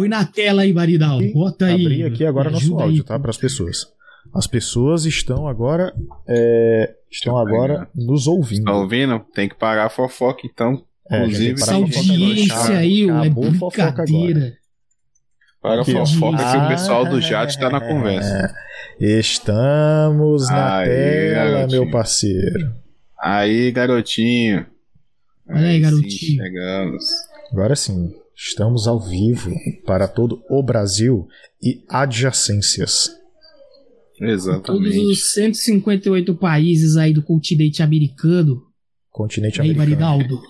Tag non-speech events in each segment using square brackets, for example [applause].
põe na tela aí, Baridal. Bota aí. Abri aqui agora nosso áudio, aí. tá? Para as pessoas. As pessoas estão agora. é, estão agora nos ouvindo. Tá ouvindo? Tem que parar a fofoca, então. É, Inclusive, Essa audiência aí, é brincadeira. Para a fofoca que o Ah, pessoal do chat tá na conversa. Estamos na Aí, tela, garotinho. meu parceiro. Aí, garotinho. Olha aí, sim, garotinho. chegamos. Agora sim, estamos ao vivo para todo o Brasil e adjacências. Todos Exatamente. os 158 países aí do continente americano. Continente Aí, americano. Baridaldo.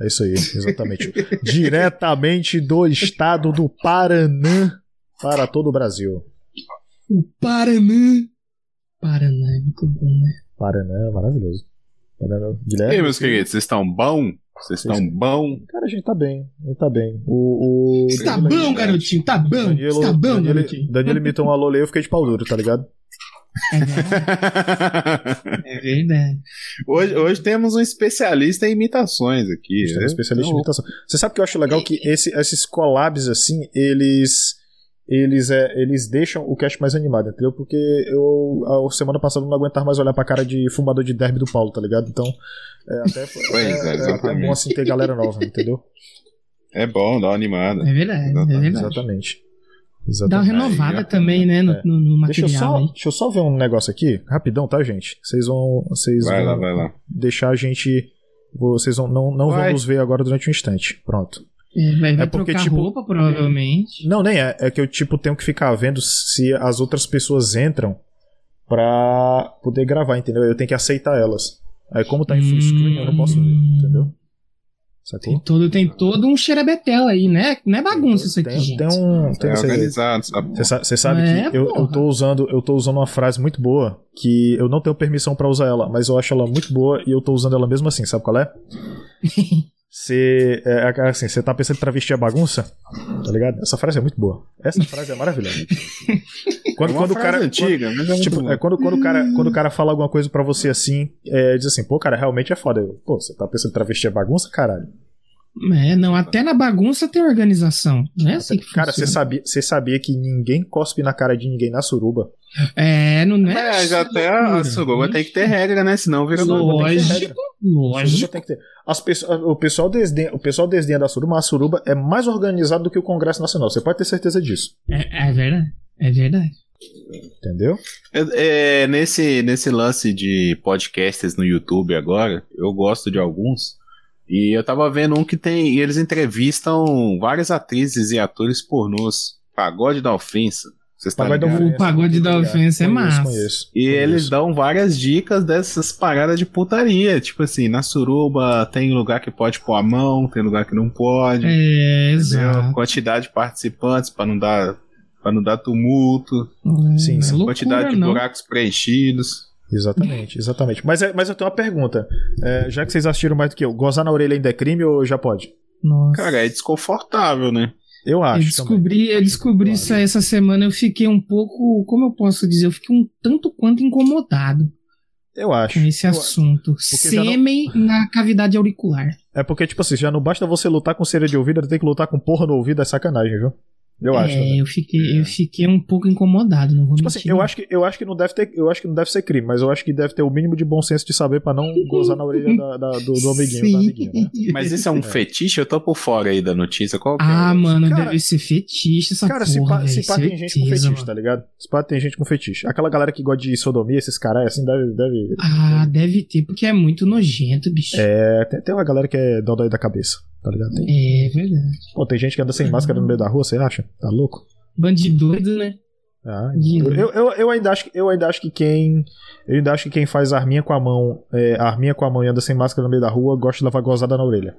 É isso aí, exatamente. [laughs] Diretamente do estado do Paraná para todo o Brasil. O Paraná. Paraná é muito bom, né? Paraná, maravilhoso. Paraná, E aí, meus queridos, vocês estão bom? Vocês estão bom? Cara, a gente tá bem, a gente tá bem. O, o Tá Danilo- bom, garotinho, tá bom. Danilo, Tá bom, Danilo, garotinho. Danilo imitou um alô eu fiquei de pau duro, tá ligado? É verdade. hoje, hoje temos um especialista em imitações aqui. A gente é um né? especialista em Então, imitação. Você sabe que eu acho legal que esse- esses collabs, assim, eles. Eles, é, eles deixam o cast mais animado, entendeu? Porque eu, a semana passada, não aguentava mais olhar pra cara de fumador de derby do Paulo, tá ligado? Então, é, até, Pois é, é, é, é exatamente. bom assim ter galera nova, entendeu? É bom, dá uma animada. É verdade, é verdade. Exatamente. Dá uma Exatamente. renovada Aí, também, né, no, É. no, no Deixa eu, material. só, aí. deixa eu só ver um negócio aqui, rapidão, tá, gente? Vocês vão. Vocês Vai vão lá, vai lá. deixar a gente. Vocês vão, não, não Vai. vão nos ver agora durante um instante. Pronto. É, vai vai É porque, trocar tipo, roupa, provavelmente. Não, nem é. É que eu, tipo, tenho que ficar vendo se as outras pessoas entram pra poder gravar, entendeu? Eu tenho que aceitar elas. Aí, como tá em full screen, eu não posso ver, entendeu? Tem todo, tem todo um xerebetel aí, né? Não é bagunça isso aqui, Tem, gente. tem um. Tem É você- organizado, sabe? Você sa- você sabe É, que eu, eu tô usando eu tô usando uma frase muito boa que eu não tenho permissão pra usar ela, mas eu acho ela muito boa e eu tô usando ela mesmo assim, sabe qual é? [laughs] Você é, assim, você tá pensando em travesti a bagunça? Tá ligado? Essa frase é muito boa. Essa frase é maravilhosa. [laughs] Quando, É uma quando o cara antiga, mas é Tipo, é quando, quando, o cara, quando o cara fala alguma coisa pra você assim, é, diz assim, pô, cara, realmente é foda. Eu, Pô, você tá pensando em travesti é bagunça, caralho? É, não, até na bagunça tem organização. Não é assim que Cara, você sabia, você sabia que ninguém cospe na cara de ninguém na suruba? É, não é. Mas até a suruba tem que ter regra, né? Senão vira Suruba tem que ter Lógico, lógico. tem que ter. As pessoas, o, pessoal desdenha, o pessoal desdenha da suruba, mas a suruba é mais organizado do que o Congresso Nacional. Você pode ter certeza disso. É, é verdade. É verdade. Entendeu? É, nesse, nesse lance de podcasts no YouTube agora, eu gosto de alguns. E eu tava vendo um que tem. E eles entrevistam várias atrizes e atores pornôs. Pagode da ofensa. Vocês estão Pagode da ligados? O pagode da ofensa é Conheço, massa. Conheço, E conheço. eles dão várias dicas dessas paradas de putaria. Tipo assim, na suruba tem lugar que pode pôr a mão, tem lugar que não pode. É, exato. Quantidade de participantes pra não dar, pra não dar tumulto. Sim, é sim. loucura, quantidade de não. buracos preenchidos. Exatamente, exatamente. Mas, é- mas eu tenho uma pergunta. É, já que vocês assistiram mais do que eu, gozar na orelha ainda é crime ou já pode? Nossa. Cara, é desconfortável, né? Eu eu acho. descobri, eu descobri Claro. isso aí essa semana. Eu fiquei um pouco, como eu posso dizer, eu fiquei um tanto quanto incomodado. Eu acho. com esse Eu- assunto. já não- Sêmen na cavidade auricular. É porque, tipo assim, já não basta você lutar com cera de ouvido, tem que lutar com porra no ouvido, é sacanagem, viu? Eu acho. é, também. eu fiquei, eu fiquei um pouco incomodado, não vou Tipo mentir. assim, eu acho, que, eu acho que não deve ter, eu acho que não deve ser crime, mas eu acho que deve ter o mínimo de bom senso de saber pra não gozar na orelha da- da- do, do amiguinho, da amiguinha, né? [laughs] Mas isso é um fetiche? Eu tô por fora aí da notícia. Qual que Ah, é? mano, Cara- deve ser fetiche essa Cara, se porra, pá, se pá tem gente com fetiche, mano. tá ligado? Se pá tem gente com fetiche. Aquela galera que gosta de sodomia, esses caras, assim, deve. deve Ah, deve ter, porque é muito nojento, bicho. é, tem, tem uma galera que é dodói da cabeça, tá ligado? Tem, É verdade. pô, tem gente que anda sem máscara no meio da rua, você acha? Tá louco? Bandido doido, né? Ah, De- eu, eu, eu, ainda acho que, eu ainda acho que quem. Eu ainda acho que quem faz arminha com a mão, é, arminha com a mão e anda sem máscara no meio da rua, gosta de levar gozada na orelha.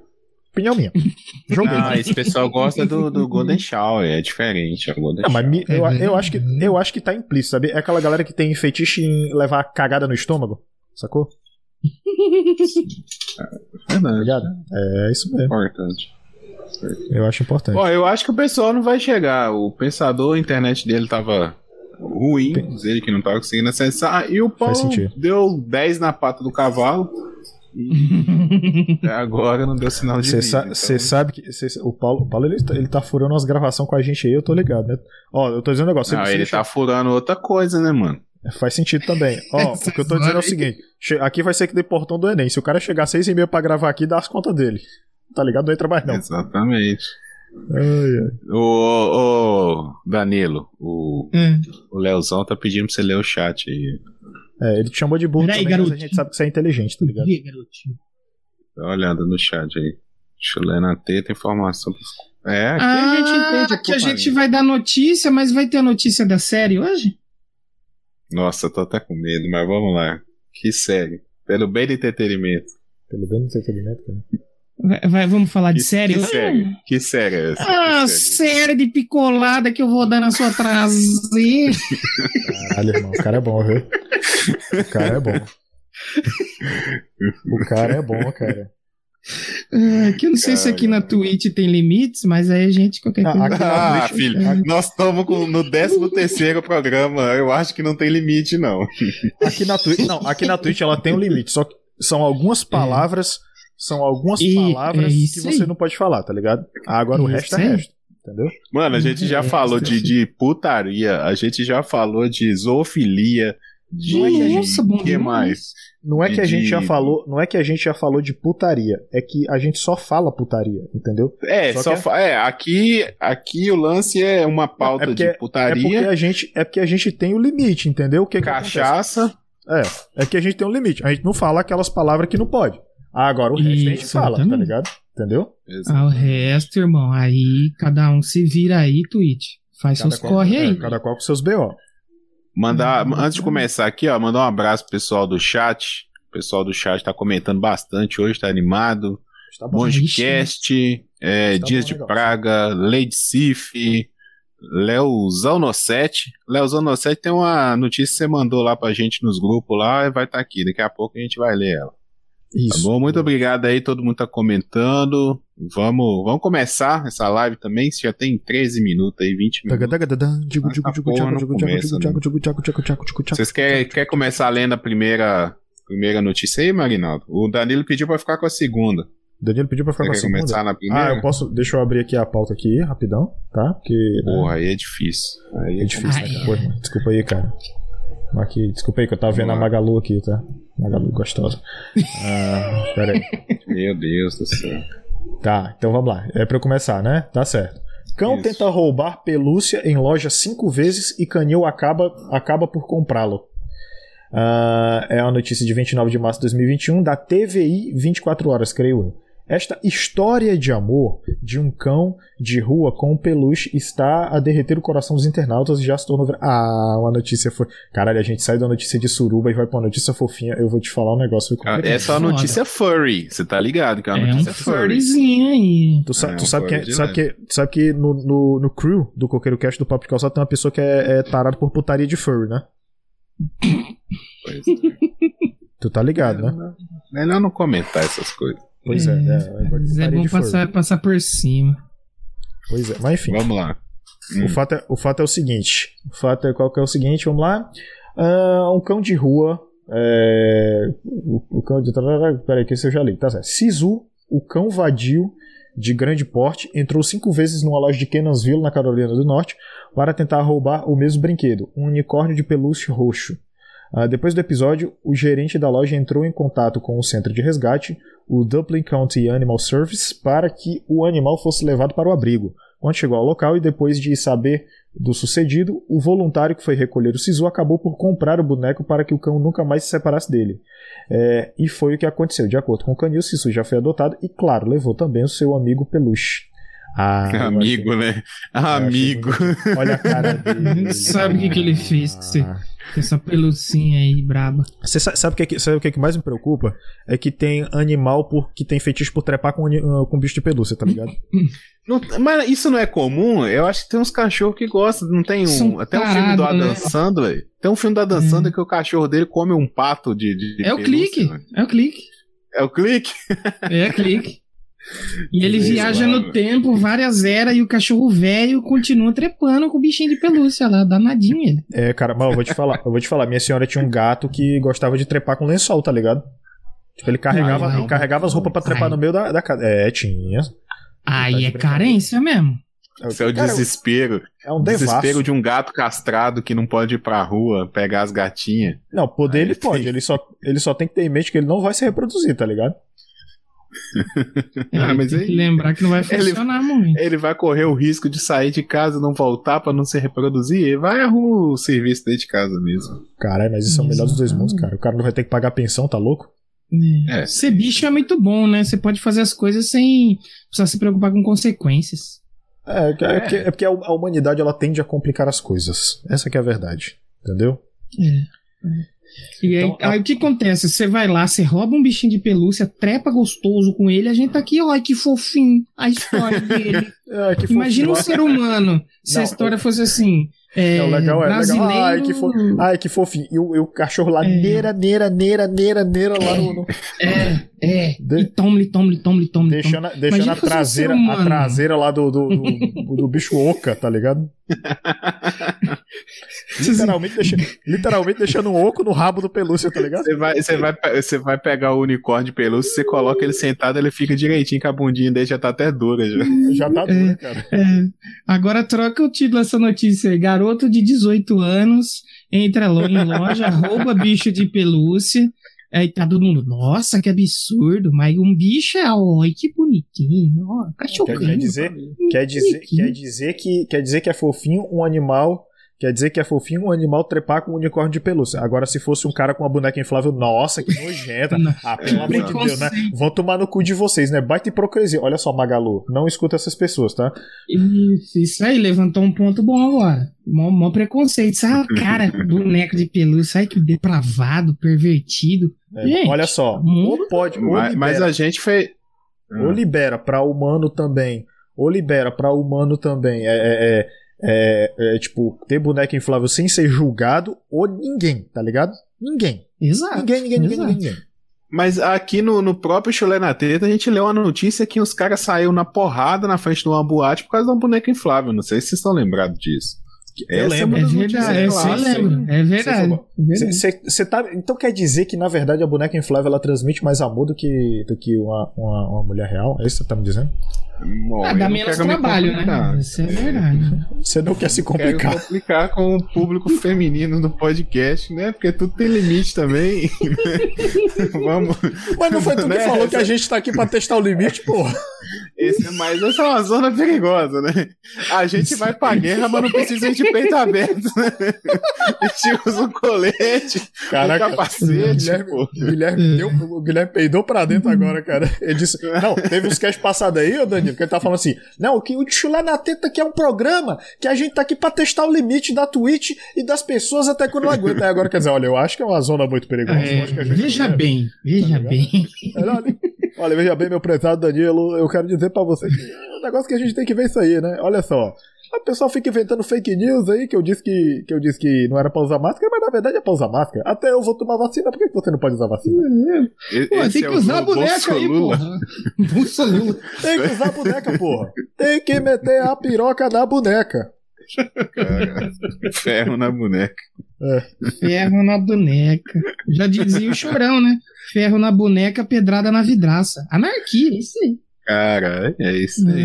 Opinião minha. [laughs] Joguei. Ah, esse pessoal gosta do, do Golden Shower, é diferente. É o Golden Não, mas Shower. mi- eu, eu, acho que, eu acho que tá implícito, sabe? É aquela galera que tem fetiche em levar cagada no estômago, sacou? Tá Verdade. É isso mesmo. Importante. Eu acho importante. Ó, eu acho que o pessoal não vai chegar. O pensador, a internet dele tava ruim, diz ele que não tava conseguindo acessar. E o Paulo deu 10 na pata do cavalo E [laughs] até agora não deu sinal de Você sa então- sabe que cê- o Paulo, o Paulo ele, tá, ele tá furando umas gravações com a gente aí, eu tô ligado, né? Ó, eu tô dizendo um negócio. Não, ele deixa- tá furando outra coisa, né, mano? Faz sentido também. [laughs] Ó, o que eu tô dizendo é o seguinte: aqui vai ser que dê portão do Enem. Se o cara chegar seis e meia pra gravar aqui, dá as contas dele. Tá ligado? Não entra mais, não. Exatamente. Ai, ai. Ô, ô, Danilo, o, Hum. o Leozão tá pedindo pra você ler o chat aí. É, ele te chamou de burro Peraí, também, mas a garotinho. gente sabe que você é inteligente, tá ligado? Vê, garotinho. Tá olhando no chat aí. Deixa eu ler na teta informação. É, aqui a Ah, gente entende. que a gente vai dar notícia, mas vai ter a notícia da série hoje? Nossa, eu tô até com medo, mas vamos lá. Que série. Pelo bem do entretenimento. Pelo bem do entretenimento, cara. Vai, vai- vamos falar de Que, série que hoje? série? Que série é essa? Ah, série? série de picolada que eu vou dar na sua traseira. Caralho, irmão, o cara é bom, viu? O cara é bom. O cara é bom, cara. Ah, que eu não sei se aqui na Twitch tem limites, mas aí a gente qualquer Ah, coisa. Ah, Twitch- filho, nós estamos no 13 terceiro programa. Eu acho que não tem limite, não. Aqui na Twitch, não, aqui na Twitch ela tem um limite, só que são algumas palavras, são algumas E- palavras é que você aí. não pode falar, tá ligado? Ah, agora o Isso resto é resto, entendeu? Mano, a gente já É, falou de, de putaria, a gente já falou de zoofilia. Não é que Nossa, bom que mais? Não é que a De- gente já falou, não é que a gente já falou de putaria, é que a gente só fala putaria, entendeu? É, Só só que é- fa- é, aqui, aqui o lance é uma pauta É porque- de É putaria, porque a gente, é porque a gente tem o limite, entendeu? O que que cachaça. acontece? É, é que a gente tem um limite. A gente não fala aquelas palavras que não pode. Ah, agora o resto a gente Isso, fala, tá ligado? Entendeu? Ah, o resto, irmão, aí cada um se vira aí, Twitch. Faz seus qual, corre é, aí. cada qual com seus BO. Mandar, Uhum. antes de começar aqui, ó, mandar um abraço pro pessoal do chat. O pessoal do chat tá comentando bastante hoje, tá animado. Tá. Bondcast, é, Tá Dias de negócio. Praga, Lady Sif, Leozão no 7. Leozão no 7 tem uma notícia que você mandou lá pra gente nos grupos lá e vai estar aqui. Daqui a pouco a gente vai ler ela. Tá Isso. bom? Muito obrigado aí, todo mundo tá comentando. Vamos, vamos começar essa live também, se já tem 13 minutos aí, 20 minutos. Vocês querem quer começar lendo a primeira, primeira notícia aí, Marinaldo? O Danilo pediu pra ficar com a segunda. Danilo pediu pra ficar Você com a segunda. começar na Ah, primeira? eu posso. Deixa eu abrir aqui a pauta aqui, rapidão, tá? Porque. né, Porra, aí é difícil. Aí é difícil, né? Pô, desculpa aí, cara. Aqui, desculpa aí que eu tava vendo a. Magalu aqui, tá? Magalu gostosa. Ah, pera aí. Meu Deus do céu. Tá, então vamos lá. É pra eu começar, né? Tá certo. Cão Isso. tenta roubar pelúcia em loja cinco vezes e canil acaba, acaba por comprá-lo. Ah, é uma notícia de 29 de março de 2021 da TVI 24 horas, creio eu. Esta história de amor de um cão de rua com um peluche está a derreter o coração dos internautas e já se tornou. Ah, uma notícia foi. Caralho, a gente sai da notícia de suruba e vai pra uma notícia fofinha. Eu vou te falar um negócio. Ah. Essa é uma Foda. notícia furry. Você tá ligado que é uma É um notícia furry. furryzinho aí. Tu, sa É, tu um sabe, que, de sabe, que, sabe que no, no, no crew do Coqueiro Cast do Papo de Calçado tem uma pessoa que é, é tarado por putaria de furry, né? Pois é. Tu tá ligado, né? Melhor não comentar essas coisas. Pois é, é, é, Mas é bom passar, passar por cima. Pois é, mas enfim. Vamos lá. Hum. O fato, é, o fato é o seguinte. O fato é qual que é o seguinte, vamos lá. Ah, um cão de rua. É, o, o cão de. Peraí, que esse eu já li. Tá certo. Sisu, o cão vadio de grande porte, entrou cinco vezes numa loja de Cannonsville, na Carolina do Norte, para tentar roubar o mesmo brinquedo, um unicórnio de pelúcia roxo. Ah, depois do episódio, o gerente da loja entrou em contato com o centro de resgate, o Dublin County Animal Service, para que o animal fosse levado para o abrigo. Quando chegou ao local e depois de saber do sucedido, o voluntário que foi recolher o Sisu acabou por comprar o boneco para que o cão nunca mais se separasse dele. É, e foi o que aconteceu. De acordo com o canil, o Sisu já foi adotado e, claro, levou também o seu amigo peluche. Ah, [laughs] Amigo, né? Amigo. Olha a cara [laughs] dele. Não sabe o que, que ele fez com, você, Ah. essa pelucinha aí braba. Você sa- sabe o que, é que- sabe o que, é que mais me preocupa? É que tem animal por, que tem fetiche por trepar com, ah, com bicho de pelúcia, tá ligado? [laughs] Não- mas isso não é comum? Eu acho que tem uns cachorros que gostam. Não tem um. São até um filme do Adam né? Sandler. Tem um filme do Adam Hum. Sandler que o cachorro dele come um pato de. de- É o pelúcia, clique. velho. É o clique. É o clique? É o clique. E ele viaja mano. no tempo, várias eras, e o cachorro velho continua trepando com o bichinho de pelúcia lá, danadinho ele. É, cara, mas eu vou te falar, eu vou te falar, minha senhora tinha um gato que gostava de trepar com lençol, tá ligado? Tipo, ele carregava, Ai, ai, ele carregava as roupas pra trepar ai. no meio da, da casa. É, tinha. Aí Tá é carência mesmo. Isso é o Cara, desespero. É um desespero devasso. de um gato castrado que não pode ir pra rua pegar as gatinhas. Não, poder Aí ele ele pode. tem- Ele só, ele só tem que ter em mente que ele não vai se reproduzir, tá ligado? Ah, É, mas tem aí- que lembrar que não vai Ele- funcionar muito. Ele vai correr o risco de sair de casa e não voltar pra não se reproduzir? Ele vai arrumar o serviço dentro de casa mesmo. Caralho, mas isso é o melhor dos dois mundos, cara. O cara não vai ter que pagar pensão, tá louco? É. Ser bicho é muito bom, né? Você pode fazer as coisas sem precisar se preocupar com consequências. É, é, é porque, é porque a humanidade ela tende a complicar as coisas. Essa que é a verdade. Entendeu? E aí, Então, a- aí o que acontece? Você vai lá, você rouba um bichinho de pelúcia, trepa gostoso com ele, a gente tá aqui, ó, que fofinho a história [laughs] dele. É, que Imagina um ser humano se a Não, história fosse assim. É, Não, legal, é legal. brasileiro. Ai, que fo- Ai, que fofinho. E o, e o cachorro lá, É. neira, neira, neira, neira, neira, lá no- É, é. De- E tome-lhe, tome-lhe, tome-lhe, tome-lhe. deixando a, deixando a um traseira, ser a traseira lá do, do, do, do bicho oca, tá ligado? [laughs] literalmente, deixa, literalmente deixando um oco no rabo do pelúcia, tá ligado? Você vai, você, vai, você vai pegar o unicórnio de pelúcia, você coloca ele sentado, ele fica direitinho, que a bundinha dele já tá até dura. Já. Já tá duro, cara. É, agora troca o título dessa notícia aí. Garoto de 18 anos entra em loja, rouba bicho de pelúcia. Aí tá todo mundo, nossa, que absurdo. Mas um bicho é, oi, que bonitinho. Ó, cachorrinho. Quer, quer dizer, quer, dizer, quer, dizer que, quer dizer que é fofinho um animal. Quer dizer que é fofinho um animal trepar com um unicórnio de pelúcia. Agora, se fosse um cara com uma boneca inflável, nossa, que nojenta. [laughs] Ah, pelo amor de Deus, né? Vão tomar no cu de vocês, né? Baita hipocrisia. Olha só, Magalu, não escuta essas pessoas, tá? Isso, isso aí, levantou um ponto bom agora. Mó, mó preconceito. Sabe, [laughs] cara, boneco de pelúcia, ai que depravado, pervertido. É, Gente, olha só, mundo ou pode, ou Mas, mas a gente fez. ou libera pra humano também, ou libera pra humano também. É, é, é, é, é, tipo, ter boneca inflável sem ser julgado, ou ninguém, tá ligado? Ninguém. Exato. Ninguém, ninguém, ninguém, exato. ninguém. ninguém. Mas aqui no, no próprio Chulé na Treta, a gente leu uma notícia que os caras saíram na porrada na frente de uma boate por causa de uma boneca inflável. Não sei se vocês estão lembrados disso. Eu Essa lembro. É verdade, é, lembro. É verdade. falou. é verdade. Cê- cê- cê tá, então quer dizer que, na verdade, a boneca inflável ela transmite mais amor do que, do que uma, uma, uma mulher real? É isso que você tá me dizendo? Bom, Ah, dá menos me trabalho, complicar. né? Isso é verdade. Você não quer se Quero complicar. complicar com o público feminino do podcast, né? Porque tudo tem limite também. [laughs] Vamos. Mas não foi tu que Né? falou que a gente tá aqui pra testar o limite, porra. Esse, mas essa é uma zona perigosa, né? A gente vai pra guerra, mas não precisa ir de peito aberto, né? A gente usa um colete, Caraca, um capacete, Guilherme, o Guilherme, deu, o Guilherme peidou pra dentro agora, cara. Ele disse. Não, teve uns cast passados aí, ô Danilo, que ele tá falando assim: Não, o que o Chulé na Teta aqui é um programa que a gente tá aqui pra testar o limite da Twitch e das pessoas até quando não aguenta. Aí agora quer dizer, olha, eu acho que é uma zona muito perigosa. É, acho que a gente veja deve. bem, veja ligado? bem. Olha, olha, olha, veja bem, meu prezado Danilo, eu quero dizer pra você que é um negócio que a gente tem que ver isso aí, né? Olha só. A pessoa fica inventando fake news aí, que eu disse que, que eu disse que não era pra usar máscara, mas na verdade é pra usar máscara. Até eu vou tomar vacina, por que que você não pode usar vacina? E- Pô, esse tem é que o usar a boneca aí, Lula. porra. Bolsa Lula. Tem que usar a boneca, porra. Tem que meter a piroca na boneca. Cara, ferro na boneca. Ferro na boneca. Já dizia o chorão, né? Ferro na boneca, pedrada na vidraça. Anarquia, isso aí. Cara, é isso aí.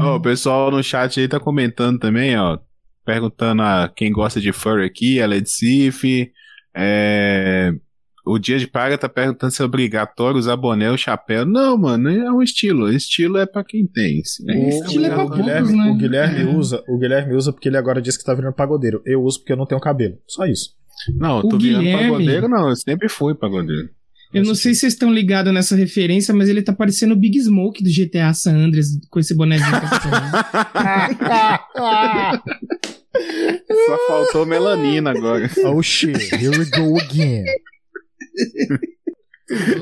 Ó, o pessoal no chat aí tá comentando também, ó. Perguntando a quem gosta de furry aqui, ela é de Cif. É... O Dia de Praga tá perguntando se é obrigatório usar boné ou chapéu. Não, mano, é um estilo. Estilo é pra quem tem. sim. É, estilo é pra o, Guilherme, né? o Guilherme É. usa, o Guilherme usa porque ele agora disse que tá virando pagodeiro. Eu uso porque eu não tenho cabelo. Só isso. Não, eu O tô virando Guilherme- pagodeiro, não. Eu sempre fui pagodeiro. Eu não sei se vocês estão ligados nessa referência, mas ele tá parecendo o Big Smoke do GTA San Andreas com esse bonézinho. [laughs] Só faltou melanina agora. oh shit, here we go again.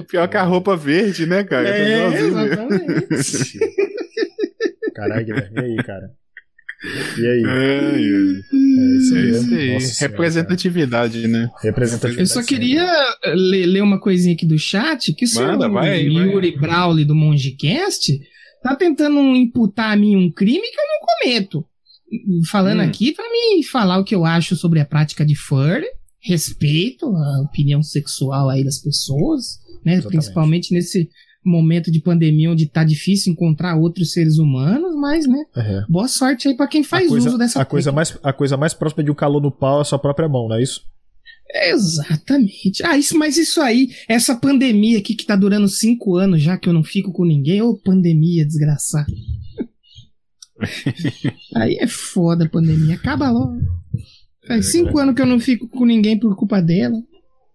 Pior que a roupa verde, né, cara? Tá é, exatamente. Caralho, e aí, cara? E aí? É isso É aí. isso aí. Nossa senhora, Representatividade, né? cara. Representatividade. Eu só queria eh, ler, ler uma coisinha aqui do chat, que o senhor Manda, vai aí, vai. Yuri Brawley do Mongecast tá tentando imputar a mim um crime que eu não cometo. Falando Hum. aqui pra me falar o que eu acho sobre a prática de furry, respeito a opinião sexual aí das pessoas, né? Principalmente nesse momento de pandemia onde tá difícil encontrar outros seres humanos, mas, né? É. Boa sorte aí pra quem faz coisa, uso dessa a coisa mais A coisa mais próxima de um calor no pau é a sua própria mão, não é isso? Exatamente. Ah, isso, mas isso aí, essa pandemia aqui que tá durando cinco anos já que eu não fico com ninguém, ô pandemia desgraçada. [laughs] aí é foda a pandemia, acaba logo. Faz É, cinco cara. anos que eu não fico com ninguém por culpa dela.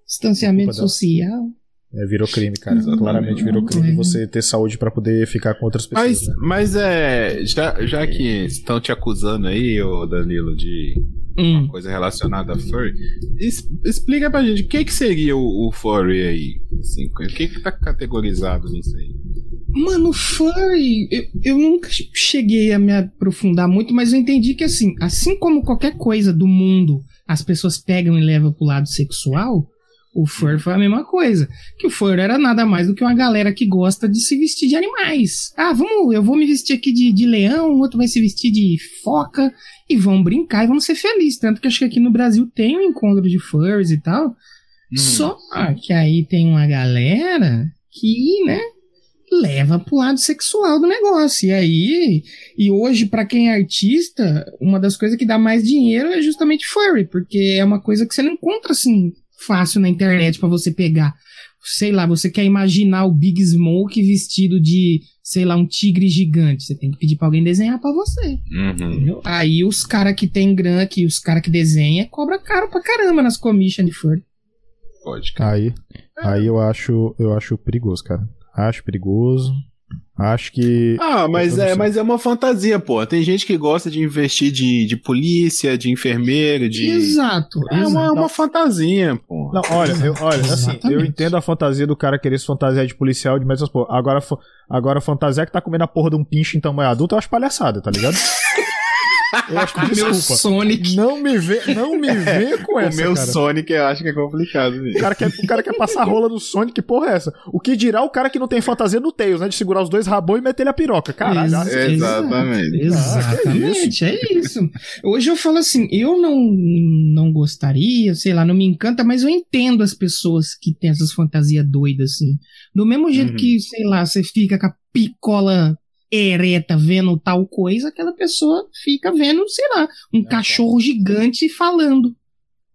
Distanciamento culpa dela. social. É, virou crime, cara. Exatamente. Claramente virou crime É. você ter saúde pra poder ficar com outras pessoas. Mas, né? mas é. Já, já que estão te acusando aí, ô Danilo, de Hum. coisa relacionada a furry, es- explica pra gente o que, que seria o, o furry aí? Assim, o que, que tá categorizado nisso aí? Mano, furry, eu, eu nunca cheguei a me aprofundar muito, mas eu entendi que assim, assim como qualquer coisa do mundo as pessoas pegam e levam pro lado sexual, o fur foi a mesma coisa. Que o fur era nada mais do que uma galera que gosta de se vestir de animais. Ah, vamos, eu vou me vestir aqui de, de leão, o outro vai se vestir de foca, e vão brincar e vão ser felizes. Tanto que acho que aqui no Brasil tem um encontro de furs e tal. Hum. Só que aí tem uma galera que, né, leva pro lado sexual do negócio. E aí, e hoje, pra quem é artista, uma das coisas que dá mais dinheiro é justamente furry, porque é uma coisa que você não encontra assim fácil na internet pra você pegar. Sei lá, você quer imaginar o Big Smoke vestido de, sei lá, um tigre gigante. Você tem que pedir pra alguém desenhar pra você. Uhum. Aí os cara que tem grana, que os cara que desenha, cobra caro pra caramba nas commission de furry. Pode. Aí, aí eu acho, eu acho perigoso, cara. Acho perigoso. Acho que Ah, mas é, mas é uma fantasia, pô. Tem gente que gosta de investir de, de polícia, de enfermeiro, de. Exato. É uma, exato. uma fantasia, pô. Não, olha, eu, olha, assim, eu entendo a fantasia do cara querer se fantasiar de policial de metas, pô. Agora, agora fantasia que tá comendo a porra de um pinche em tamanho adulto, eu acho palhaçada, tá ligado? Eu acho que Meu desculpa. Sonic. Não me vê, não me vê [laughs] com o essa, meu cara. Sonic eu acho que é complicado. O cara, quer, o cara quer passar a rola no Sonic, que porra é essa? O que dirá o cara que não tem fantasia no Tails, né? De segurar os dois rabões e meter ele a piroca. Caralho, Ex- ah, Exatamente. Exatamente, é isso. Hoje eu falo assim, eu não, não gostaria, sei lá, não me encanta, mas eu entendo as pessoas que têm essas fantasias doidas, assim. Do mesmo jeito Uhum. que, sei lá, você fica com a picola ereta vendo tal coisa, aquela pessoa fica vendo, sei lá, um É, cachorro gigante falando.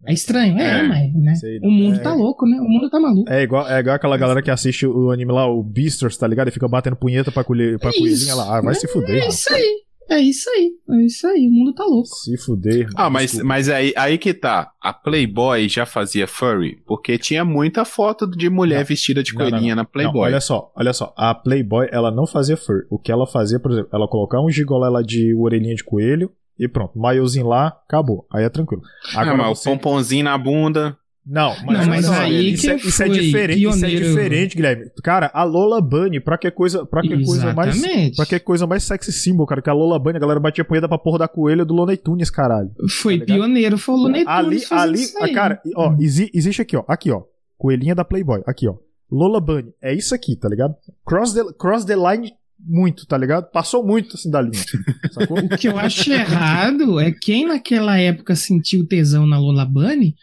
É estranho, é, É, mas, né? sei, O mundo é. tá louco, né? O mundo tá maluco. É igual, é igual aquela galera que assiste o anime lá, o Beastars, tá ligado? E fica batendo punheta pra, colher, pra Isso. coelhinha lá. Ah, vai se fuder. É isso aí. É isso aí. É isso aí. O mundo tá louco. Se fuder. Ah, mas, Desculpa. mas aí, aí que tá. A Playboy já fazia furry, porque tinha muita foto de mulher Não. vestida de Não, não, coelhinha na Não, Playboy. olha só, olha só. A Playboy, ela não fazia fur. O que ela fazia, por exemplo, ela colocar um gigolé lá de orelhinha de coelho e pronto. Maiozinho lá, acabou. Aí é tranquilo. ah, Agora mas você- o pomponzinho na bunda. Não, mas, Não, mas só, aí isso, é, quem isso é diferente, isso é pioneiro- diferente, Guilherme. Cara, a Lola Bunny, pra que coisa, pra que coisa mais. Pra que coisa mais sexy symbol, cara? Que a Lola Bunny, a galera batia punheta pra porra da coelha do Looney Tunes, caralho. Foi Tá pioneiro, foi o Looney ali, Tunes ali, isso aí. cara, ó, exi- existe aqui, ó, aqui, ó, coelhinha da Playboy, aqui, ó, Lola Bunny, é isso aqui, tá ligado? Cross the, cross the line muito, tá ligado? Passou muito, assim, da linha, [laughs] sacou? O que eu acho errado é quem naquela época sentiu tesão na Lola Bunny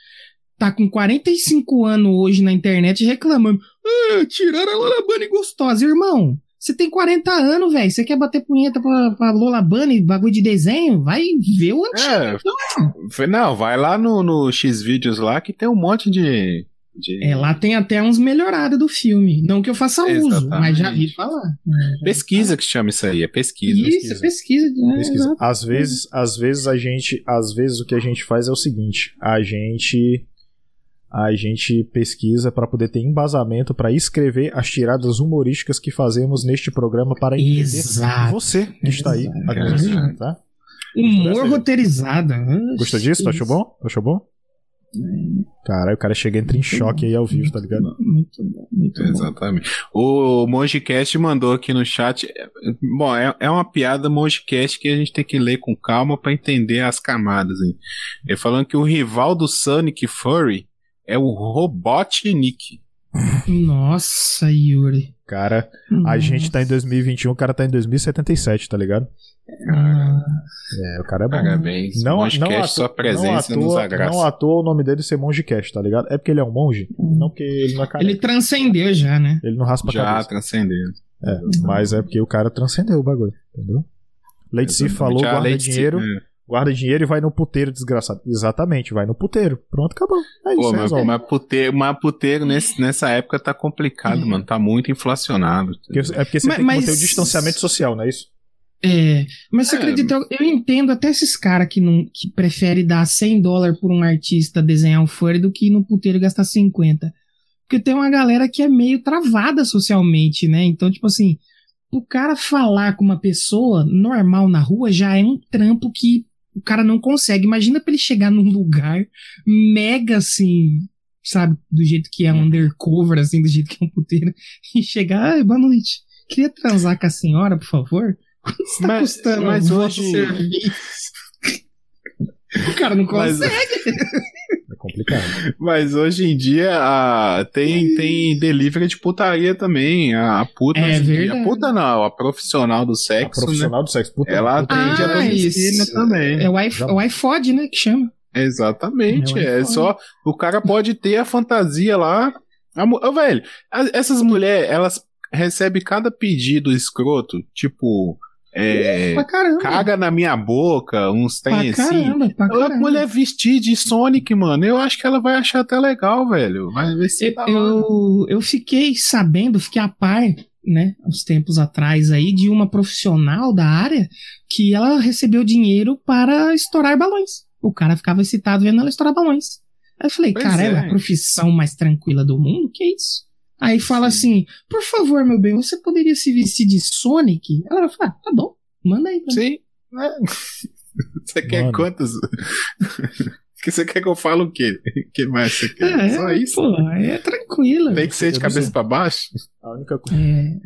tá com 45 anos hoje na internet reclamando. Ah, tiraram a Lola Bunny gostosa. Irmão, você tem 40 anos, velho. Você quer bater punheta pra, pra Lola Bunny, bagulho de desenho? Vai ver o antigo. É, não, vai lá no, no X-Vídeos lá que tem um monte de. de- É, lá tem até uns melhorados do filme. Não que eu faça uso, Exatamente. mas já vi falar. É, Pesquisa que chama isso aí, é pesquisa. Isso, pesquisa. Pesquisa. exato. Às vezes, às vezes a gente, às vezes o que a gente faz é o seguinte, a gente a gente pesquisa para poder ter embasamento para escrever as tiradas humorísticas que fazemos neste programa para entender Exato. você que está aí tá? Humor roteirizado. Gostou disso? Tu achou bom? Tu achou bom? Caralho, o cara chega entra em choque aí ao vivo, tá ligado? Muito bom, muito bom. Exatamente. O Mongecast mandou aqui no chat. Bom, é, é uma piada Mongecast que a gente tem que ler com calma pra entender as camadas. Hein? Ele falando que o rival do Sonic Furry é o Robotnik. Nossa, Yuri. cara, a gente tá em 2021, o cara tá em 2077, tá ligado? Ah, É, o cara é bom. Parabéns. Não, Monge não, à sua presença não, à nos não à toa o nome dele ser Monge Cash, tá ligado? É porque ele é um monge, não porque ele não é careca. ele transcendeu já, né? Ele não raspa a Já cabeça. transcendeu. É, mas é porque o cara transcendeu o bagulho, entendeu? C falou, Já a guarda dinheiro, né? Guarda dinheiro e vai no puteiro, desgraçado. Exatamente, vai no puteiro. Pronto, acabou. É isso, Pô, mas, mas puteiro, mas puteiro nesse, nessa época tá complicado, mano. Tá muito inflacionado. Porque- é porque você Mas- tem que manter mas- o distanciamento social, não é isso? É, mas você É. acredita, eu, eu entendo até esses caras que não que prefere dar 100 dólares por um artista desenhar um furry do que ir no puteiro gastar 50. Porque tem uma galera que é meio travada socialmente, né? Então, tipo assim, o cara falar com uma pessoa normal na rua já é um trampo que o cara não consegue. Imagina pra ele chegar num lugar mega assim, sabe, do jeito que é um undercover, assim, do jeito que é um puteiro, e chegar, ah, boa noite. Queria transar com a senhora, por favor? Quanto está Mas- custando mas hoje- serviço? [laughs] O cara não Mas- consegue. É complicado. Mas hoje em dia a- tem, tem delivery de putaria também. A, a puta, É dia- a puta não, a profissional do A sexo, né? profissional do sexo, puta, Ela atende Ah, a domicílio também. É o, iPhone, Já- o iPod, né, que chama. Exatamente. É o É, só. O cara pode ter a fantasia lá. A, Ô, velho, a- essas mulheres, elas recebem cada pedido escroto, tipo. É, Pra caga na minha boca, uns pra tem assim. caramba, pra A caramba. mulher vestir de Sonic, mano, eu acho que ela vai achar até legal, velho. Vai ver se Eu, tá eu, eu fiquei sabendo, fiquei a par, né, uns tempos atrás aí, de uma profissional da área que ela recebeu dinheiro para estourar balões. O cara ficava excitado vendo ela estourar balões. Aí eu falei, Pois cara, é. é. a profissão mais tranquila do mundo? Que isso? Aí fala assim, por favor, meu bem, você poderia se vestir de Sonic? Ela fala, ah, tá bom, manda aí. pra mim." Sim. né? [laughs] Você quer Mano. quantas? [laughs] que você quer que eu fale o quê? O que mais você quer? É, Só isso? Pô, é tranquilo. Tem que ser de cabeça pra baixo? A única, co- É,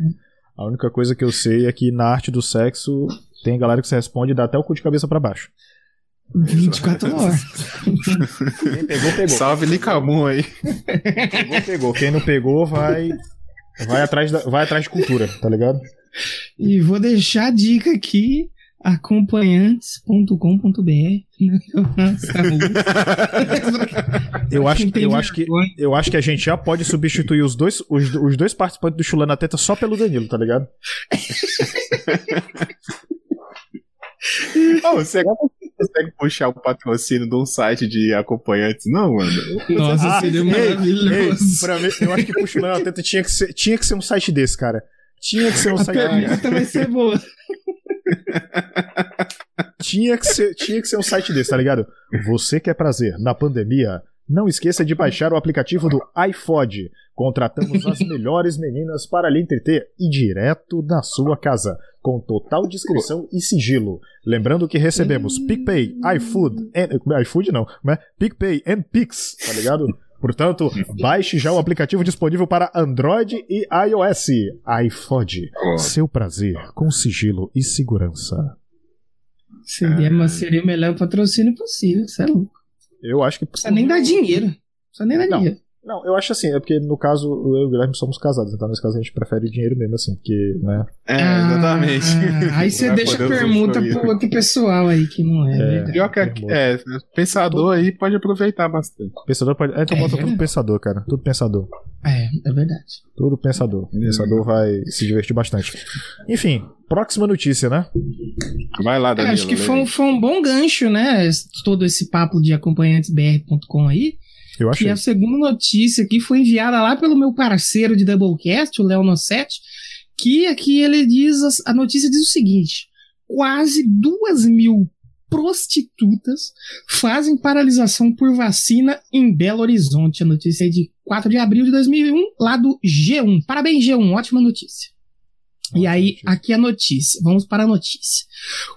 a única coisa que eu sei é que na arte do sexo tem galera que se responde e dá até o cu de cabeça pra baixo. 24 horas. Quem pegou, pegou. Salve Licamun aí. Pegou, pegou. Quem não pegou, vai. Vai atrás, da- vai atrás de cultura, tá ligado? E vou deixar a dica aqui, acompanhantes.com.br. [laughs] Eu acho, eu, acho que, eu acho que a gente já pode substituir os dois, os, os dois participantes do Chulana na Teta só pelo Danilo, tá ligado? Ô, você não consegue puxar o patrocínio de um site de acompanhantes, não, mano? Nossa, Ah, seria maravilhoso. Ei, pra mim, eu acho que Chulana na Teta tinha que, ser, tinha que ser um site desse, cara. Tinha que ser um A site pergunta vai ser boa. Tinha que, ser, tinha que ser um site desse, tá ligado? Você quer prazer na pandemia? Não esqueça de baixar o aplicativo do iFod. Contratamos as [laughs] melhores meninas para lhe entreter e direto da sua casa, com total discrição e sigilo. Lembrando que recebemos PicPay, iFood, and, iFood não, né? PicPay and Pix, tá ligado? Portanto, [laughs] baixe já o aplicativo disponível para Android e iOS. iFod, seu prazer com sigilo e segurança. Seria, mas seria o melhor patrocínio possível, você é louco. Eu acho que. Precisa nem dar dinheiro. Não precisa nem dar Não. dinheiro. Não, eu acho assim, é porque no caso, eu e o Guilherme somos casados, então nesse caso a gente prefere o dinheiro mesmo, assim, porque, né? É, exatamente. Ah, aí você deixa a usufruir. pro outro pessoal aí que não é. É. verdade. Pior que é, é, pensador aí pode aproveitar bastante. Pensador pode. É, então É, bota tudo né? pensador, cara. Tudo pensador. É, é verdade. Tudo pensador. Pensador vai se divertir bastante. Enfim, próxima notícia, né? Vai lá, É, Danilo. acho que foi um, foi um bom gancho, né? Todo esse papo de acompanhantesbr.com aí. Eu achei. a segunda notícia aqui foi enviada lá pelo meu parceiro de Doublecast, o Léo Nossetti, que aqui ele diz, a notícia diz o seguinte, quase duas mil prostitutas fazem paralisação por vacina em Belo Horizonte. A notícia é de 4 de abril de 2001, lá do G1. Parabéns, G1, ótima notícia. E Ótima aí, aqui a notícia. Vamos para a notícia.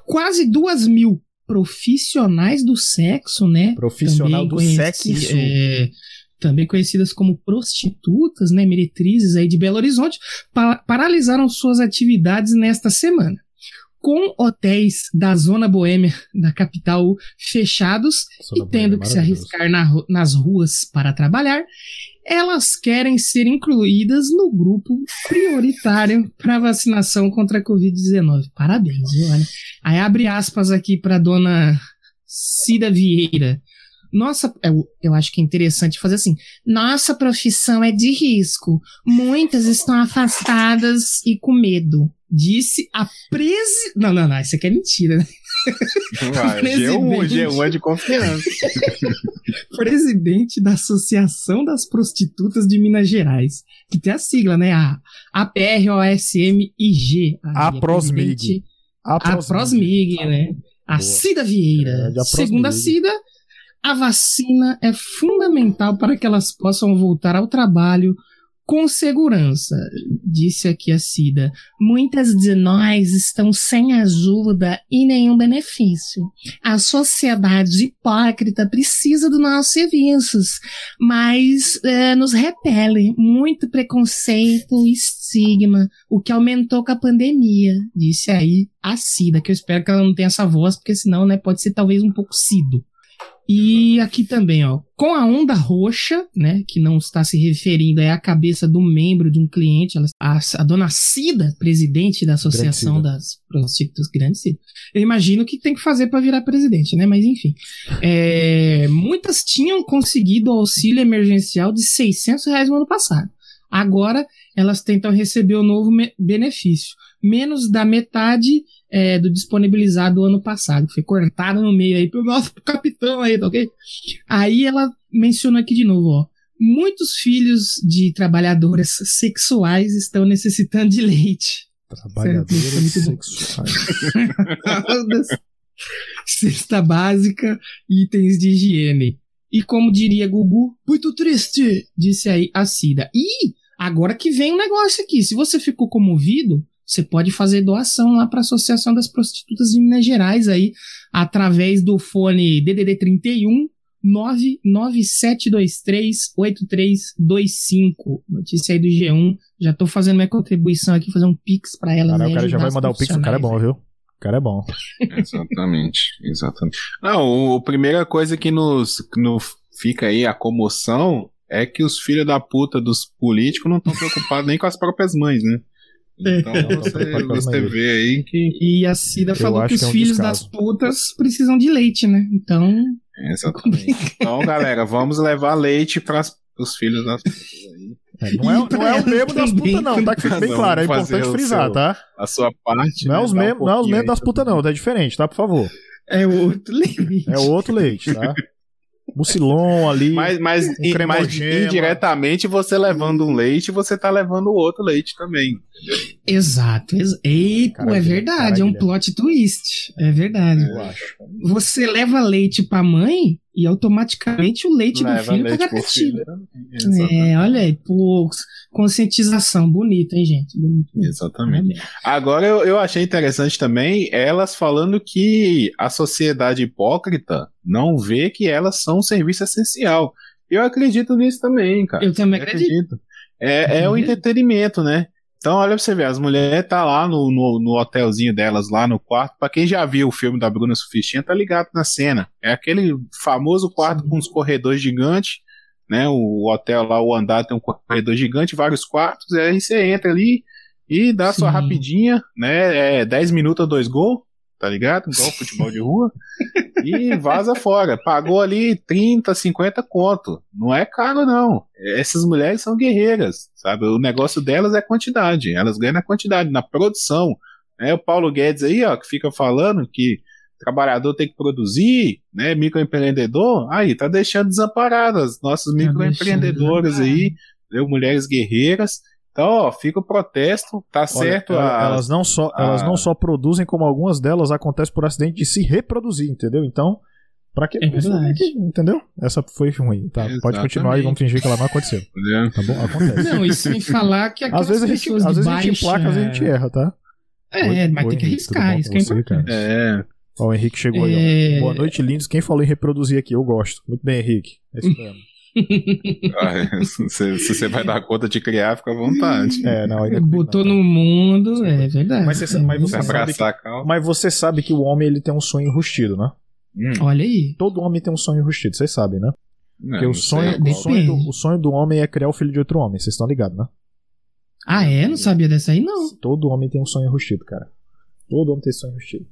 Quase duas mil profissionais do sexo, né? Profissional do conheci- sexo. é, também conhecidas como prostitutas, né, meretrizes aí de Belo Horizonte, pa- paralisaram suas atividades nesta semana. com hotéis da zona boêmia da capital fechados Zona e tendo boêmia, que se arriscar na nas ruas para trabalhar, elas querem ser incluídas no grupo prioritário para vacinação contra a Covid-19. Parabéns, viu? Olha. Aí abre aspas aqui para dona Cida Vieira. Nossa, eu, eu acho que é interessante fazer assim. Nossa profissão é de risco. Muitas estão afastadas e com medo. Disse a presi... Não, não, não. Isso aqui é mentira, né? Vai, [laughs] G1, G1 é de confiança. [laughs] presidente da Associação das Prostitutas de Minas Gerais, que tem a sigla, né? A APROSMIG. A Aí, Prosmig. né? A Boa. Cida Vieira. É, Segundo a. Cida, a vacina é fundamental para que elas possam voltar ao trabalho com segurança, disse aqui a Cida. Muitas de nós estão sem ajuda e nenhum benefício. A sociedade hipócrita precisa dos nossos serviços, mas eh, nos repele muito preconceito e estigma, o que aumentou com a pandemia, disse aí a Cida, que eu espero que ela não tenha essa voz, porque senão, né, pode ser talvez um pouco Cido. E aqui também, ó, com a onda roxa, né, que não está se referindo é a cabeça do membro de um cliente, ela, a, a dona Cida, presidente da Associação das Prostitutas Grande Cida. Eu imagino que tem que fazer para virar presidente, né, mas enfim. É, muitas tinham conseguido o auxílio emergencial de 600 reais no ano passado. Agora elas tentam receber o novo benefício. Menos da metade é, do disponibilizado do ano passado. que Foi cortado no meio aí pro nosso [laughs] capitão aí, tá ok? Aí ela mencionou aqui de novo, ó. Muitos filhos de trabalhadoras sexuais estão necessitando de leite. Trabalhadoras bom. sexuais. [laughs] Cesta básica, itens de higiene. E como diria Gugu, muito triste, disse aí a Cida. E agora que vem um negócio aqui. Se você ficou comovido, você pode fazer doação lá para a Associação das Prostitutas de Minas Gerais aí, através do fone DDD 31 99723 8325. Notícia aí do G1. Já tô fazendo minha contribuição aqui, fazer um pix para elas. Cara, aí o cara já vai mandar o pix, o cara é bom, viu? O cara é bom. [laughs] Exatamente, exatamente. Não, a primeira coisa que nos, que nos fica aí a comoção é que os filhos da puta dos políticos não estão preocupados nem com as próprias mães, né? Então É. [laughs] Não, não você, você vê aí que. E a Cida falou que os que é um filhos descaso. das putas precisam de leite, né? Então. Exatamente. [laughs] Então, galera, vamos levar leite para os filhos das putas aí. É, não, é, não é o mesmo das putas, não, tá? Que fique bem claro. É importante frisar, seu- tá? A sua parte. Não é né, os um não é das putas, não. É diferente, tá? Por favor. É outro leite. É outro leite, tá? [laughs] Mucilon ali. Mas, mas, Um in- mas indiretamente, você levando um leite, você tá levando o outro leite também. Exato. Ex Eita, Cara, é verdade. É um caralho. plot twist. É verdade. Eu acho. Você leva leite pra mãe e automaticamente o leite do Leva filho tá leite pro garantido. É, olha aí, pô, conscientização bonita, hein, gente? Bonito. Exatamente. Agora eu, eu achei interessante também elas falando que a sociedade hipócrita não vê que elas são um serviço essencial. Eu acredito nisso também, cara. Eu também Eu acredito. É, é o Uhum. entretenimento, né? Então, olha pra você ver, as mulheres tá lá no, no, no hotelzinho delas, lá no quarto. Pra quem já viu o filme da Bruna Sufistinha, tá ligado na cena. É aquele famoso quarto com os corredores gigantes, né? O hotel lá, o andar tem um corredor gigante, vários quartos. E aí você entra ali e dá sua Sim. rapidinha, né? É 10 minutos, dois gols, tá ligado? Igual [laughs] futebol de rua. e vaza fora. Pagou ali 30, 50 conto. Não é caro, não. Essas mulheres são guerreiras, sabe? O negócio delas é quantidade. Elas ganham na quantidade, na produção. É o Paulo Guedes aí, ó, que fica falando que trabalhador tem que produzir, né? Microempreendedor, aí tá deixando desamparadas nossas Tá microempreendedoras deixando aí, entendeu? mulheres guerreiras. Então, ó, fica o protesto, tá Olha, certo? ela- a- elas, não só, elas a- não só produzem, como algumas delas acontecem por acidente de se reproduzir, entendeu? Então, pra que. É verdade. Entendeu? Essa foi ruim. Tá? Pode continuar e Exatamente. vamos fingir que ela não aconteceu. Tá bom? Acontece. Não, e sem falar que aquelas às vezes a gente, pessoas às vezes a gente emplaca, às vezes a gente erra, tá? É, Oi- mas oi, tem que arriscar, isso que é importante. É. Ó, o Henrique chegou aí. É. Ó. Boa noite, lindos. Quem falou em reproduzir aqui? Eu gosto. Muito bem, Henrique. É isso mesmo. Ah, [laughs] se, se você vai dar conta de criar, fica à vontade. É, não, ainda Botou não, no mundo, é verdade. Mas você, mas você sabe que, mas você sabe que o homem ele tem um sonho enrustido, né? Hum, Olha aí. Todo homem tem um sonho enrustido, vocês sabem, né? não, Porque o sonho, o, sonho do, o sonho do homem é criar o filho de outro homem, vocês estão ligados, né? Ah, é? Não sabia dessa aí, não. Todo homem tem um sonho enrustido, cara. Todo homem tem sonho enrustido.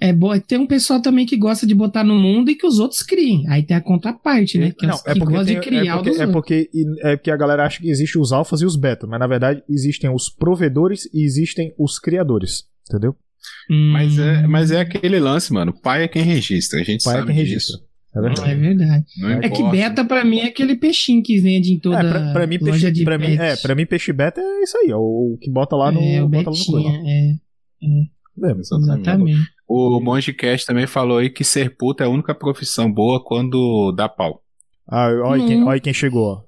É bom, tem um pessoal também que gosta de botar no mundo e que os outros criem. Aí tem a contraparte, né? Que, é os que gostam tem- de criar é o porque, é porque, é porque a galera acha que existem os alfas e os betas, mas na verdade existem os provedores e existem os criadores, entendeu? Hum, Mas é, mas é aquele lance, mano. Pai é quem registra. A gente Pai é sabe quem disso. registra. É verdade. É verdade. Não É que beta pra mim é aquele peixinho que vende em toda É, pra, pra mim, loja peixe, de pra mim, é, pra mim, peixe beta é isso aí, é o que bota lá no. É, o bota lá no Betinha, coisa. é, É, Exatamente. exatamente. O Monge Cast também falou aí que ser puta é a única profissão boa quando dá pau. Ah, olha, quem, Hum. olha quem chegou, ó.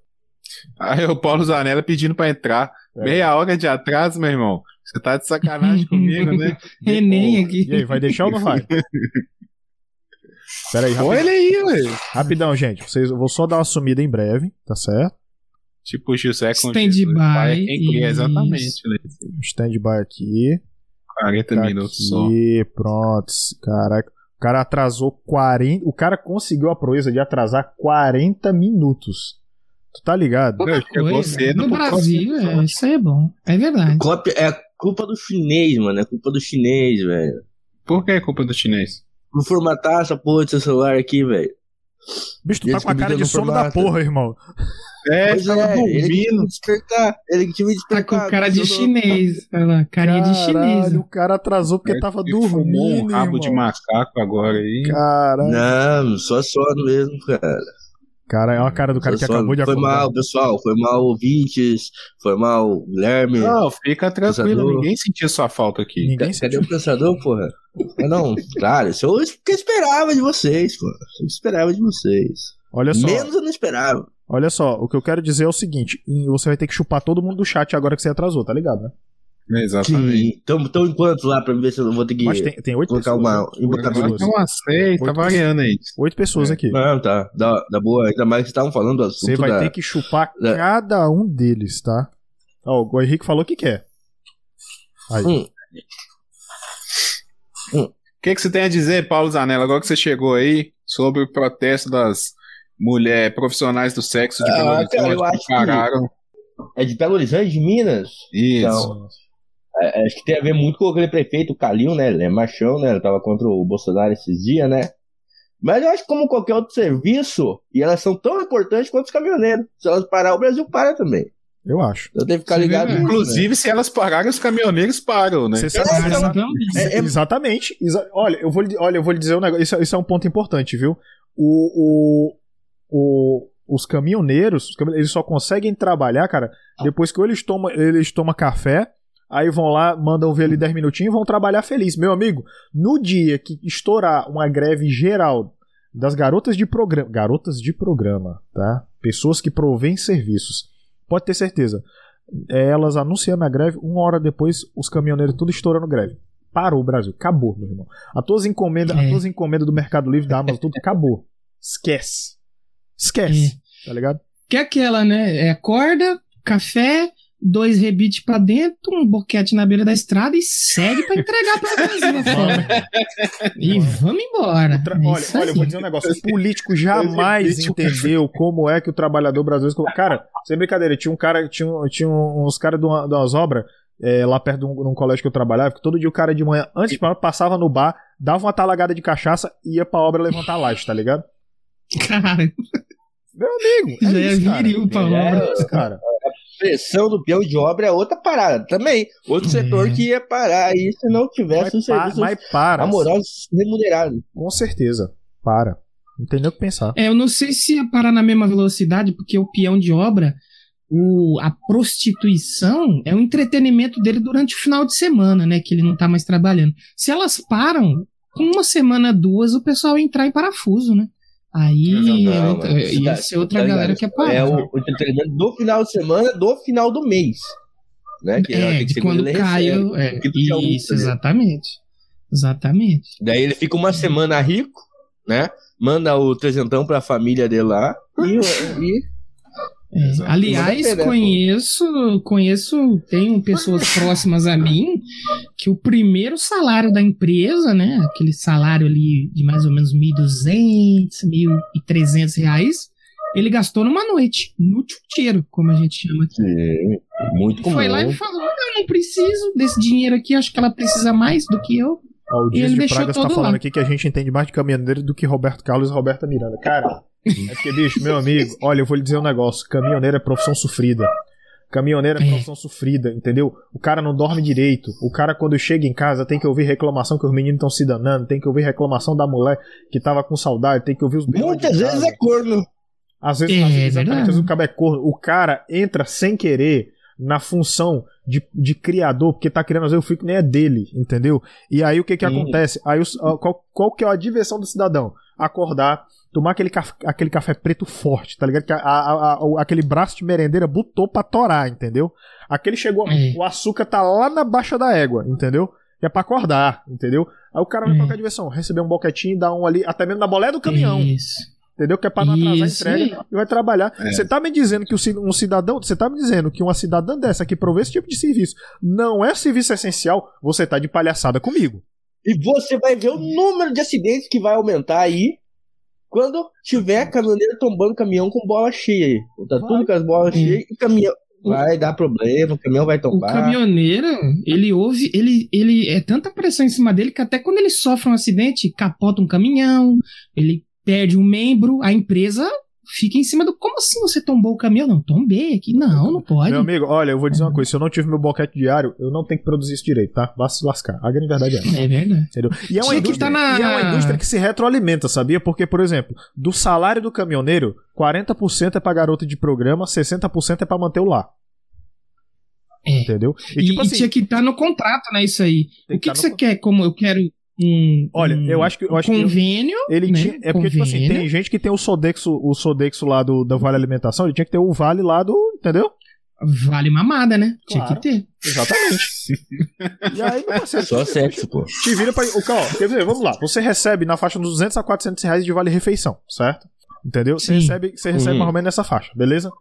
Aí o Paulo Zanella pedindo pra entrar. É. Meia hora de atraso, meu irmão. Você tá de sacanagem [laughs] comigo, né? Enem aqui. E aí, vai deixar ou não vai? [laughs] Pera aí, Olha rapidão, ele aí, ué. rapidão, gente. Vocês, eu vou só dar uma sumida em breve, tá certo? Tipo o José com Stand Jesus. by, Pai é quem cria, isso. exatamente. Stand-by aqui. 40 Tá minutos só. aqui, pronto. Caraca. O cara atrasou 40. O cara conseguiu a proeza de atrasar 40 minutos. Tu tá ligado? Meu, chegou Coisa. cedo No Brasil, é, isso aí é bom. É verdade. É culpa do chinês, mano. É culpa do chinês, velho. Por que é culpa do chinês? Vou formatar essa porra do seu celular aqui, velho. Bicho, tu tá com a cara de no sono da porra, irmão. É, Pois tava é, ele que tinha dormindo. me despertar. Ele que tinha me Tá com cara de chinês. Olha lá, carinha de chinês. Caralho, o cara atrasou porque tava Ele fumou dormindo, um rabo de irmão. macaco agora aí. Caralho. Não, só sono mesmo, cara. Cara, é uma cara do cara Só que acabou de Foi acordar. mal, pessoal. Foi mal, ouvintes. Foi mal, Guilherme. Não, fica tranquilo, Pensador. ninguém sentiu sua falta aqui. Ninguém Cadê sentiu. o pensador, porra? Ah, Não, claro, isso eu esperava de vocês, pô. Eu esperava de vocês. Olha só, Menos eu não esperava. Olha só, o que eu quero dizer é o seguinte: em- você vai ter que chupar todo mundo do chat agora que você atrasou, tá ligado, né? Exatamente. Então, então enquanto lá pra ver se eu vou ter que. Mas tem, tem oito colocar pessoas. uma- né? botar Oito Agora pessoas. tá umas seis, tá variando aí. Oito pessoas É. aqui. Não, tá. Da, da boa. Ainda mais que vocês estavam falando do assunto. Você vai da... ter que chupar da- cada um deles, tá? Ó, o Henrique falou que quer. Aí. Hum. O que, que você tem a dizer, Paulo Zanella, agora que você chegou aí, sobre o protesto das mulheres profissionais do sexo de Ah, Belo cara, Horizonte eu acho que que- pararam? É de Belo Horizonte, de Minas? Isso. Então, É, acho que tem a ver muito com aquele prefeito, o Calil, né? Ele é machão, né? Ele tava contra o Bolsonaro esses dias, né? Mas eu acho que como qualquer outro serviço, e elas são tão importantes quanto os caminhoneiros. Se elas parar, o Brasil para também. Eu acho. Então tem que ficar Sim, ligado é. nisso, né? Inclusive, se elas pararem, os caminhoneiros param, né? Você É, então, sabe- Então, É- é- Exatamente. Exa- olha, eu vou, lhe- olha, eu vou lhe dizer um negócio. Isso, isso é um ponto importante, viu? O, o, o- os caminhoneiros, os caminhoneiros, eles só conseguem trabalhar, cara, depois que ou eles tomam, eles tomam café, aí vão lá, mandam ver ali 10 minutinhos e vão trabalhar feliz. Meu amigo, no dia que estourar uma greve geral das garotas de programa, garotas de programa, tá? Pessoas que provêm serviços, pode ter certeza. é, Elas anunciando a greve, uma hora depois, os caminhoneiros tudo estourando greve. Parou o Brasil. Acabou, meu irmão. A tuas encomendas, É. a tuas encomendas do Mercado Livre, da Amazon, tudo acabou. Esquece. Esquece. Tá ligado? Que é aquela, né? É corda, café, dois rebites pra dentro, um boquete na beira da estrada e segue pra entregar pra [laughs] Brasil afora. E vamos embora. Tra- É olha, olha, eu vou dizer um negócio. [laughs] O político jamais entendeu [laughs] como é que o trabalhador brasileiro. Cara, sem brincadeira, tinha um cara, tinha, um- tinha uns caras de, uma- de umas obras é, lá perto de um, num colégio que eu trabalhava, que todo dia o cara de manhã, antes de parar, passava no bar, dava uma talagada de cachaça e ia pra obra levantar laje, tá ligado? Cara, Meu amigo, é já é isso, cara. viril pra É, obra. É isso, cara. Pressão do peão de obra é outra parada também. Outro É. setor que ia parar aí se não tivesse Mas, os pa- serviços mas para. amorosos remunerados. Com certeza. Para. Não tem nem o que pensar. É, eu não sei se ia parar na mesma velocidade, porque o peão de obra, o, a prostituição é o entretenimento dele durante o final de semana, né? Que ele não tá mais trabalhando. Se elas param, com uma semana, duas, o pessoal ia entrar em parafuso, né? Aí Não, é outra, ser outra tá galera que parar. É o, o entretenimento do final de semana, do final do mês. Né? Que É, tem que de quando ele cai. recebe. o- É, isso, exatamente. Exatamente. Daí ele fica uma semana rico, né? Manda o trezentão pra família dele lá. E, e é, aliás, conheço, conheço, tenho pessoas próximas a mim que o primeiro salário da empresa, né, aquele salário ali de mais ou menos 1.200, 1.300 reais, ele gastou numa noite, no tiro, como a gente chama aqui. Sim, muito comum. Foi lá e falou: Eu não preciso desse dinheiro aqui, acho que ela precisa mais do que eu. Ó, o Dias de Praga está falando lá. aqui que a gente entende mais de caminhoneiro do que Roberto Carlos e Roberta Miranda. Cara, é porque, bicho, meu amigo, olha, eu vou lhe dizer um negócio: caminhoneiro é profissão sofrida. Caminhoneiro é, é profissão é. sofrida, entendeu? O cara não dorme direito. O cara, quando chega em casa, tem que ouvir reclamação que os meninos estão se danando, tem que ouvir reclamação da mulher que tava com saudade, tem que ouvir os Muitas vezes é corno. Às vezes, é, às vezes, exatamente, às vezes o cara é corno. O cara entra sem querer na função de, de criador, porque tá criando, às vezes o fico nem é dele, entendeu? E aí o que que acontece? Aí qual, qual que é a diversão do cidadão? Acordar, tomar aquele café, aquele café preto forte, tá ligado? Que a, a, a, aquele braço de merendeira botou pra torar, entendeu? Aquele chegou, é. o açúcar tá lá na baixa da égua, entendeu? é pra acordar, entendeu? Aí o cara vai é. qualquer diversão, receber um boquetinho, dar um ali, até mesmo na bolé do caminhão. Isso. Entendeu? Que é pra não atrasar Isso. a entrega e vai trabalhar. É. Você tá me dizendo que um cidadão. Você tá me dizendo que uma cidadã dessa que provê esse tipo de serviço não é serviço essencial, você tá de palhaçada comigo. E você vai ver o número de acidentes que vai aumentar aí quando tiver caminhoneiro tombando caminhão com bola cheia. Tá vai. tudo com as bolas cheias e caminhão. Vai dar problema, o caminhão vai tombar. O caminhoneiro, ele ouve, ele, ele é tanta pressão em cima dele que até quando ele sofre um acidente, capota um caminhão, ele perde um membro, a empresa fica em cima do. Como assim você tombou o caminhão? Não, tombei aqui. Não, não pode. Meu amigo, olha, eu vou dizer uma coisa: se eu não tive meu boquete diário, eu não tenho que produzir isso direito, tá? Vá se lascar. A grande verdade é essa. É verdade. Entendeu? E é, uma indústria, tá na... e é uma indústria que se retroalimenta, sabia? Porque, por exemplo, do salário do caminhoneiro, 40% é pra garota de programa, 60% é pra manter o lar. É. Entendeu? E, e, tipo assim, e tinha que estar tá no contrato, né? Isso aí. O que, que, tá que você quer? Como eu quero um, Olha, um, eu acho que eu acho convênio, que ele né? tinha, é porque tipo assim, tem gente que tem o Sodexo, o Sodexo lá do da Vale Alimentação, ele tinha que ter o Vale lá do, entendeu? Vale mamada, né? Claro, tinha que ter. Exatamente. [laughs] e aí, meu parceiro, só sexo, pô. Te vira para o cara, quer dizer, vamos lá. Você recebe na faixa dos 200 a 400 reais de vale refeição, certo? Entendeu? Você recebe, você recebe uhum. mais ou menos nessa faixa, beleza?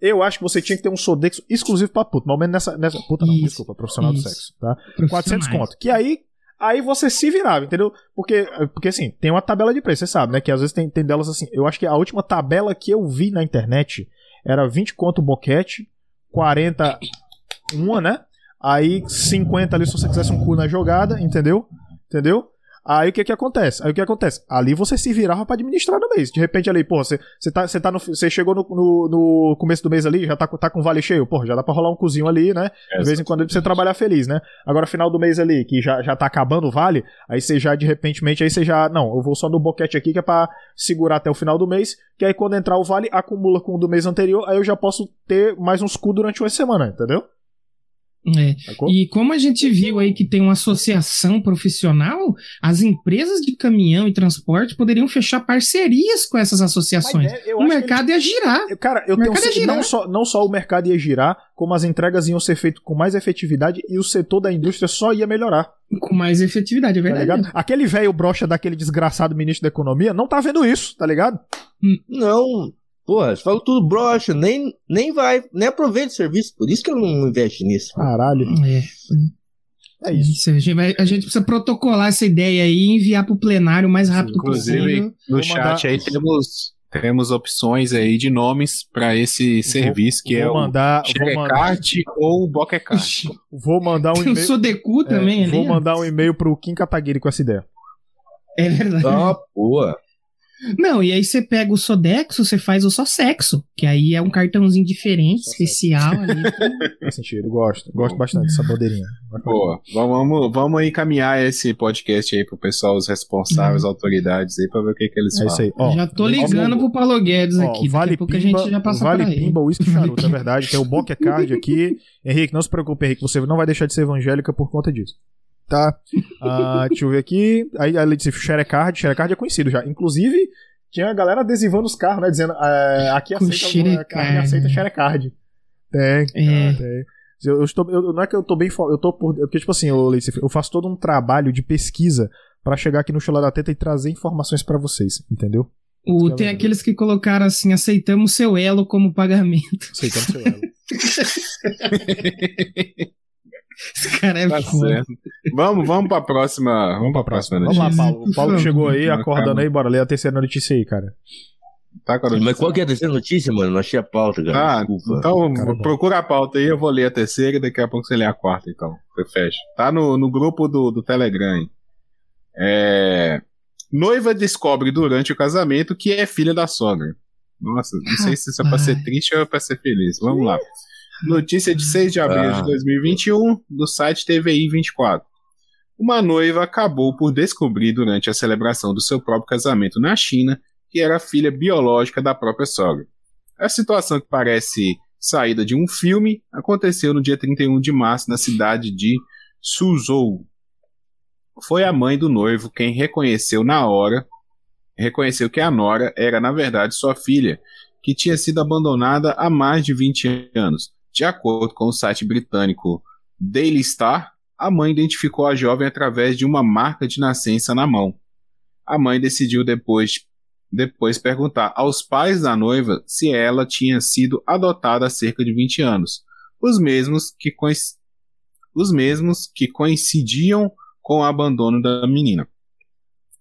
Eu acho que você tinha que ter um Sodexo exclusivo pra puta. Mais ou menos nessa. nessa puta não, Isso. desculpa, profissional Isso. do sexo, tá? 400 conto. Que aí Aí você se virava, entendeu? Porque, porque assim, tem uma tabela de preço, você sabe, né? Que às vezes tem, tem delas assim. Eu acho que a última tabela que eu vi na internet era 20 conto boquete, 40 uma, né? Aí 50 ali se você quisesse um cu na jogada, entendeu? Entendeu? Aí o que que acontece? Aí o que acontece? Ali você se virava para administrar no mês. De repente ali, pô, você, você, tá, você, tá no, você chegou no, no, no, começo do mês ali, já tá, tá com vale cheio, pô, já dá pra rolar um cozinho ali, né? De vez em quando você trabalhar feliz, né? Agora final do mês ali, que já, já tá acabando o vale, aí você já de repente, aí você já, não, eu vou só no boquete aqui que é pra segurar até o final do mês, que aí quando entrar o vale, acumula com o do mês anterior, aí eu já posso ter mais uns cu durante uma semana, entendeu? É. E como a gente viu aí que tem uma associação profissional, as empresas de caminhão e transporte poderiam fechar parcerias com essas associações. É, o mercado ia girar. Cara, eu tenho girar. Não, só, não só o mercado ia girar, como as entregas iam ser feitas com mais efetividade e o setor da indústria só ia melhorar. Com mais efetividade, é tá verdade. Tá Aquele velho brocha daquele desgraçado ministro da Economia não tá vendo isso, tá ligado? Não, Porra, você falou tudo broxa, nem, nem vai, nem aproveita o serviço, por isso que eu não investe nisso. Caralho. É. É isso. A gente, vai, a gente, precisa protocolar essa ideia aí e enviar pro plenário o mais rápido Inclusive, possível. Inclusive, no chat mandar... aí temos, temos opções aí de nomes para esse serviço, que vou é mandar, o Xerecart ou o Boquecart. Vou mandar um e-mail. Tem o Sodecu também é, ali. Vou mandar um e-mail pro Kim Kataguiri com essa ideia. É verdade. Ah, boa. Não, e aí você pega o Sodexo, você faz o só sexo, que aí é um cartãozinho diferente, só especial ali. [laughs] Faz sentido, gosto. Gosto bastante dessa bandeirinha. Boa. Vamos, vamos encaminhar esse podcast aí pro pessoal, os responsáveis, hum. autoridades aí, pra ver o que, que eles é falam. Isso aí. Ó, já tô ligando vamos... pro Paulo Guedes ó, aqui. Vale Daqui a Pimba, a gente já passa Vale Pimba, uísque charuto, é verdade. Tem o Boca Card aqui. [laughs] Henrique, não se preocupe, Henrique, você não vai deixar de ser evangélica por conta disso tá? Uh, [laughs] deixa eu ver aqui. Aí a disse Sharecard, Sharecard é conhecido já. Inclusive, tinha a galera adesivando os carros, né? Dizendo, uh, aqui aceita, aqui aceita Sharecard. Tem, é. tem. Eu, eu, estou, eu, não é que eu tô bem. Eu tô por. Porque, tipo assim, eu, eu faço todo um trabalho de pesquisa para chegar aqui no Chula da Teta e trazer informações para vocês, entendeu? O, que tem é aqueles que colocaram assim: aceitamos seu elo como pagamento. Aceitando seu elo. [laughs] [laughs] Esse cara é Tá foda. certo. Vamos, vamos pra próxima. Vamos pra próxima Vamos notícia. lá, Paulo. O [laughs] Paulo chegou aí, acordando aí, bora ler a terceira notícia aí, cara. Tá com a notícia? Mas qual que é a terceira notícia, mano? Não achei a pauta, cara. Ah, Desculpa. então procura a pauta aí, eu vou ler a terceira e daqui a pouco você lê a quarta, então. Você fecha. Tá no, no grupo do, do Telegram. aí. É... Noiva descobre durante o casamento que é filha da sogra. Nossa, não sei se isso é pra ser triste ou é pra ser feliz. Vamos lá. Notícia de 6 de abril Ah. de 2021, do site TVI 24. Uma noiva acabou por descobrir durante a celebração do seu próprio casamento na China que era filha biológica da própria sogra. A situação que parece saída de um filme aconteceu no dia 31 de março na cidade de Suzhou. Foi a mãe do noivo quem reconheceu na hora, reconheceu que a nora era na verdade sua filha, que tinha sido abandonada há mais de 20 anos. De acordo com o site britânico Daily Star, a mãe identificou a jovem através de uma marca de nascença na mão. A mãe decidiu depois depois perguntar aos pais da noiva se ela tinha sido adotada há cerca de 20 anos, os mesmos que, os mesmos que coincidiam com o abandono da menina,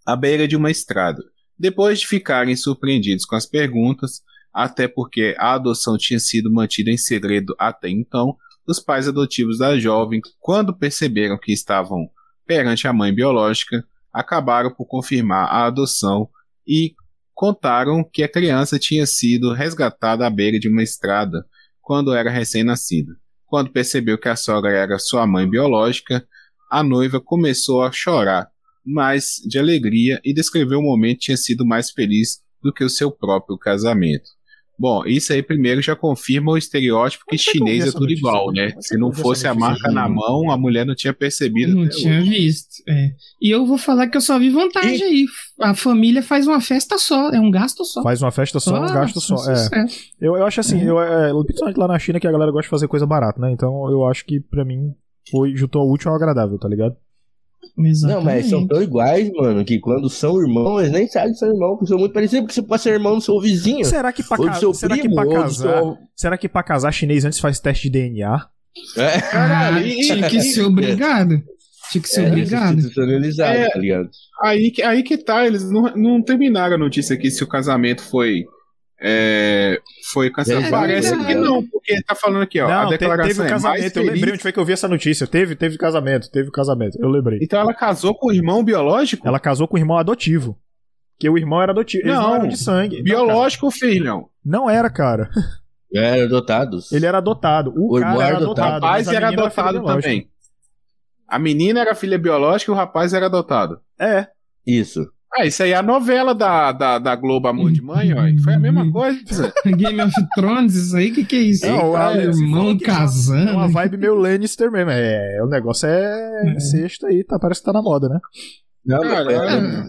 à beira de uma estrada. Depois de ficarem surpreendidos com as perguntas, até porque a adoção tinha sido mantida em segredo até então, os pais adotivos da jovem, quando perceberam que estavam perante a mãe biológica, acabaram por confirmar a adoção e contaram que a criança tinha sido resgatada à beira de uma estrada quando era recém-nascida. Quando percebeu que a sogra era sua mãe biológica, a noiva começou a chorar, mas de alegria e descreveu o momento que tinha sido mais feliz do que o seu próprio casamento. Bom, isso aí primeiro já confirma o estereótipo que é chinês é tudo igual, é né? Se não fosse a marca na mão, a mulher não tinha percebido. Não tinha hoje. visto. é. E eu vou falar que eu só vi vantagem aí. A família faz uma festa só, é um gasto só. Faz uma festa só, um gasto só. É. sucesso. Eu, eu acho assim, É. eu, é, principalmente lá na China que a galera gosta de fazer coisa barata, né? Então eu acho que pra mim foi juntou o útil ao agradável, tá ligado? Não, mas são Exatamente. tão iguais, mano, que quando são irmãos, eles nem sabem que são irmãos, porque são muito parecidos, porque você pode ser irmão do seu vizinho, Será que pra, ca- seu será que pra casar, seu... será que pra casar chinês antes faz teste de DNA? É, Ah, Caralho, e- [laughs] tinha que ser obrigado. Tinha que ser é, obrigado. institucionalizado, É. tá ligado? Aí, que- aí que tá, eles não, não terminaram a notícia aqui se o casamento foi. É, foi cancelado. É, Parece é, que é. não, porque tá falando aqui, ó. a Não, te- declaração teve o é mais casamento, eu lembrei onde foi que eu vi essa notícia. Teve, teve casamento, teve casamento, eu lembrei. Então ela casou com o irmão biológico? Ela casou com o irmão adotivo. Que o irmão era adotivo. Não, Não, eram de sangue. Não, biológico, filhão. cara. Não era, cara. Eram adotados. Ele era adotado. O, O cara irmão era era O adotado. adotado, rapaz a era adotado biológica. também. A menina era filha biológica e o rapaz era adotado. É. Isso. Ah, isso aí é a novela da, da, da Globo Amor de Mãe, ó. Foi a mesma coisa. [laughs] Game of Thrones, isso aí, o que, que é isso? Não, é, você irmão que É casando. uma vibe meio Lannister mesmo. É, o negócio é É. sexta aí, tá, parece que tá na moda, né? Não, foi Caralho.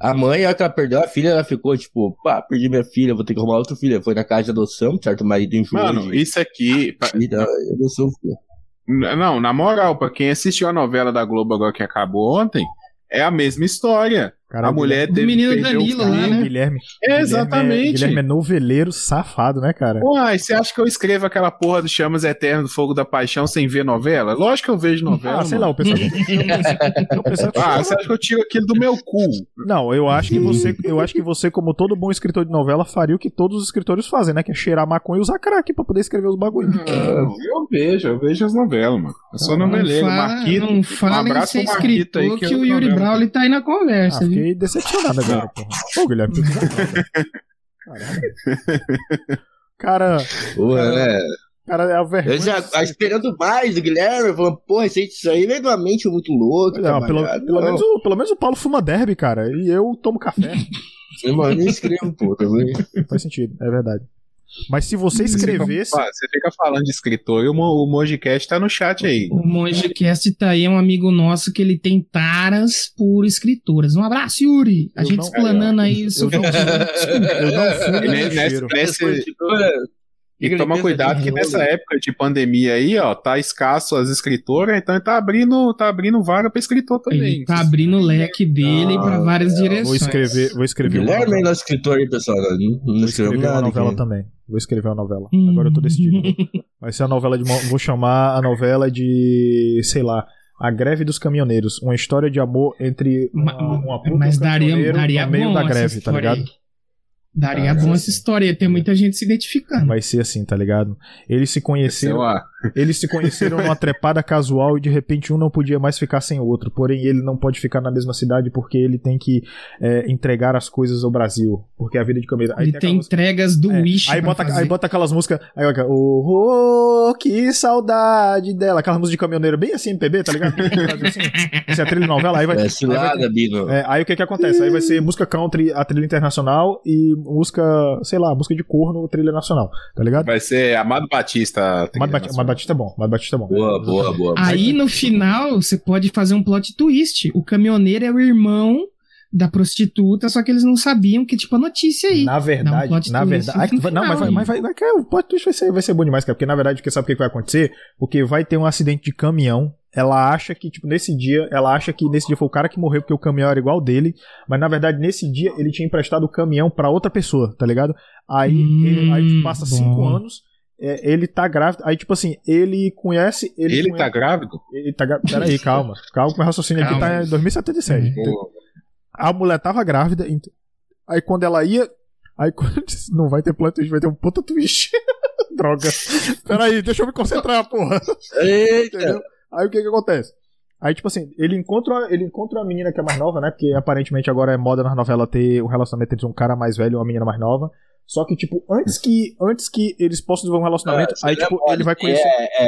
a- mãe, a hora que ela perdeu a filha, ela ficou tipo, pá, perdi minha filha, vou ter que arrumar outra filha. Foi na casa de adoção, certo? O marido enjoou Mano, de isso aqui. pa- filha, adoção filha. Não, na moral, pra quem assistiu a novela da Globo agora que acabou ontem, é a mesma história. Cara, a mulher Do teve menino o Danilo lá, filho. né? Guilherme. É, exatamente. Guilherme é, Guilherme é noveleiro safado, né, cara? Uai, você acha que eu escrevo aquela porra do Chamas Eterno do Fogo da Paixão sem ver novela? Lógico que eu vejo novela. ah, sei lá, [laughs] o pessoal. Ah, você acha que eu tiro aquilo do meu cu? Não, eu acho que você, eu acho que você, como todo bom escritor de novela, faria o que todos os escritores fazem, né? Que é cheirar maconha e usar crack pra poder escrever os bagulhos. Não, eu vejo, eu vejo as novelas, mano. Eu sou Não noveleiro, fa- Marquito. Não fala em abraço ser pro Marquito aí, escritor que que, eu o Yuri novela. Brawley tá aí na Ah, conversa, viu? Fiquei decepcionado agora, porra. Pô, Guilherme, tu Caralho. Cara, Pô, né? cara, é a vergonha. Eu já tava esperando mais do Guilherme, falando, porra, esse isso aí veio de uma mente muito louca. Não, pelo, pelo Não, menos, o- pelo menos o Paulo fuma derby, cara, e eu tomo café. Mano, eu nem escrevo, pô, também. Faz sentido, é verdade. Mas se você escrevesse. Você fica falando de escritor e o, o Mojicast tá no chat aí. O MongeCast tá aí, é um amigo nosso que ele tem taras por escritoras. Um abraço, Yuri! A Eu gente não- explanando aí o seu eu não-. Eu não fumo Ele- nem nesse- cheiro. nesse- Essa escritora- Tem que tomar cuidado que nessa época de pandemia aí, ó, tá escasso as escritoras, então ele tá abrindo, tá abrindo vaga pra escritor também. Ele tá abrindo o leque dele ah, pra várias é, direções. Vou escrever, vou escrever. Guilherme é nosso escritor aí, pessoal. Não, não vou escrever uma novela aqui. também. Vou escrever uma novela. Agora eu tô decidindo. [laughs] Vai ser a novela de. Vou chamar a novela de. sei lá. A Greve dos Caminhoneiros. Uma história de amor entre uma, uma puta Mas daria, daria no meio da greve, tá ligado? Aí. Daria ah, bom essa história, ia ter muita gente se identificando. Vai ser assim, tá ligado? Eles se conheceram. Eles se conheceram numa trepada casual e de repente um não podia mais ficar sem o outro. Porém, ele não pode ficar na mesma cidade porque ele tem que é, entregar as coisas ao Brasil. Porque a vida de câmera. Ele tem, tem entregas do é, Wish. Aí bota, aí bota aquelas músicas. Aí, oh, oh, que saudade dela. Aquelas músicas de caminhoneiro bem assim, MPB, tá ligado? assim, essa é a trilha novela. Aí vai. É cilada, aí, vai, é, aí o que que acontece? Aí vai ser música country, a trilha internacional e música, sei lá, música de corno, trilha nacional, tá ligado? Vai ser Amado Batista. Amado, Bat Amado Batista é bom, Amado Batista é bom. Boa, boa, boa. Aí no final você pode fazer um plot twist. O caminhoneiro é o irmão da prostituta, só que eles não sabiam que, tipo, a notícia aí. Na verdade, um na verdade. Vai, não, mas, vai, mas vai, vai, o plot twist vai ser, vai ser bom demais, cara, porque na verdade, porque sabe o que vai acontecer? Porque vai ter um acidente de caminhão ela acha que, tipo, nesse dia, ela acha que nesse dia foi o cara que morreu porque o caminhão era igual dele, mas na verdade nesse dia ele tinha emprestado o caminhão para outra pessoa, tá ligado? Aí, hum, ele, aí passa bom. cinco anos, é, ele tá grávido, aí tipo assim, ele conhece... Ele, ele conhece, tá grávido? Ele tá grávido, peraí, calma, calma que o raciocínio calma. aqui tá em 2077. Boa. A mulher tava grávida, aí quando ela ia, aí [laughs] quando não vai ter plot twist, vai ter um puta twist. [laughs] Droga. [laughs] Peraí, deixa eu me concentrar, porra. Eita. Entendeu? Aí o que que acontece? Aí, tipo assim, ele encontra, ele encontra uma menina que é mais nova, né? Porque aparentemente agora é moda na novela ter um relacionamento entre um cara mais velho e uma menina mais nova. Só que, tipo, antes que, antes que eles possam desenvolver um relacionamento, ah, aí, tipo, ele vai conhecer. É,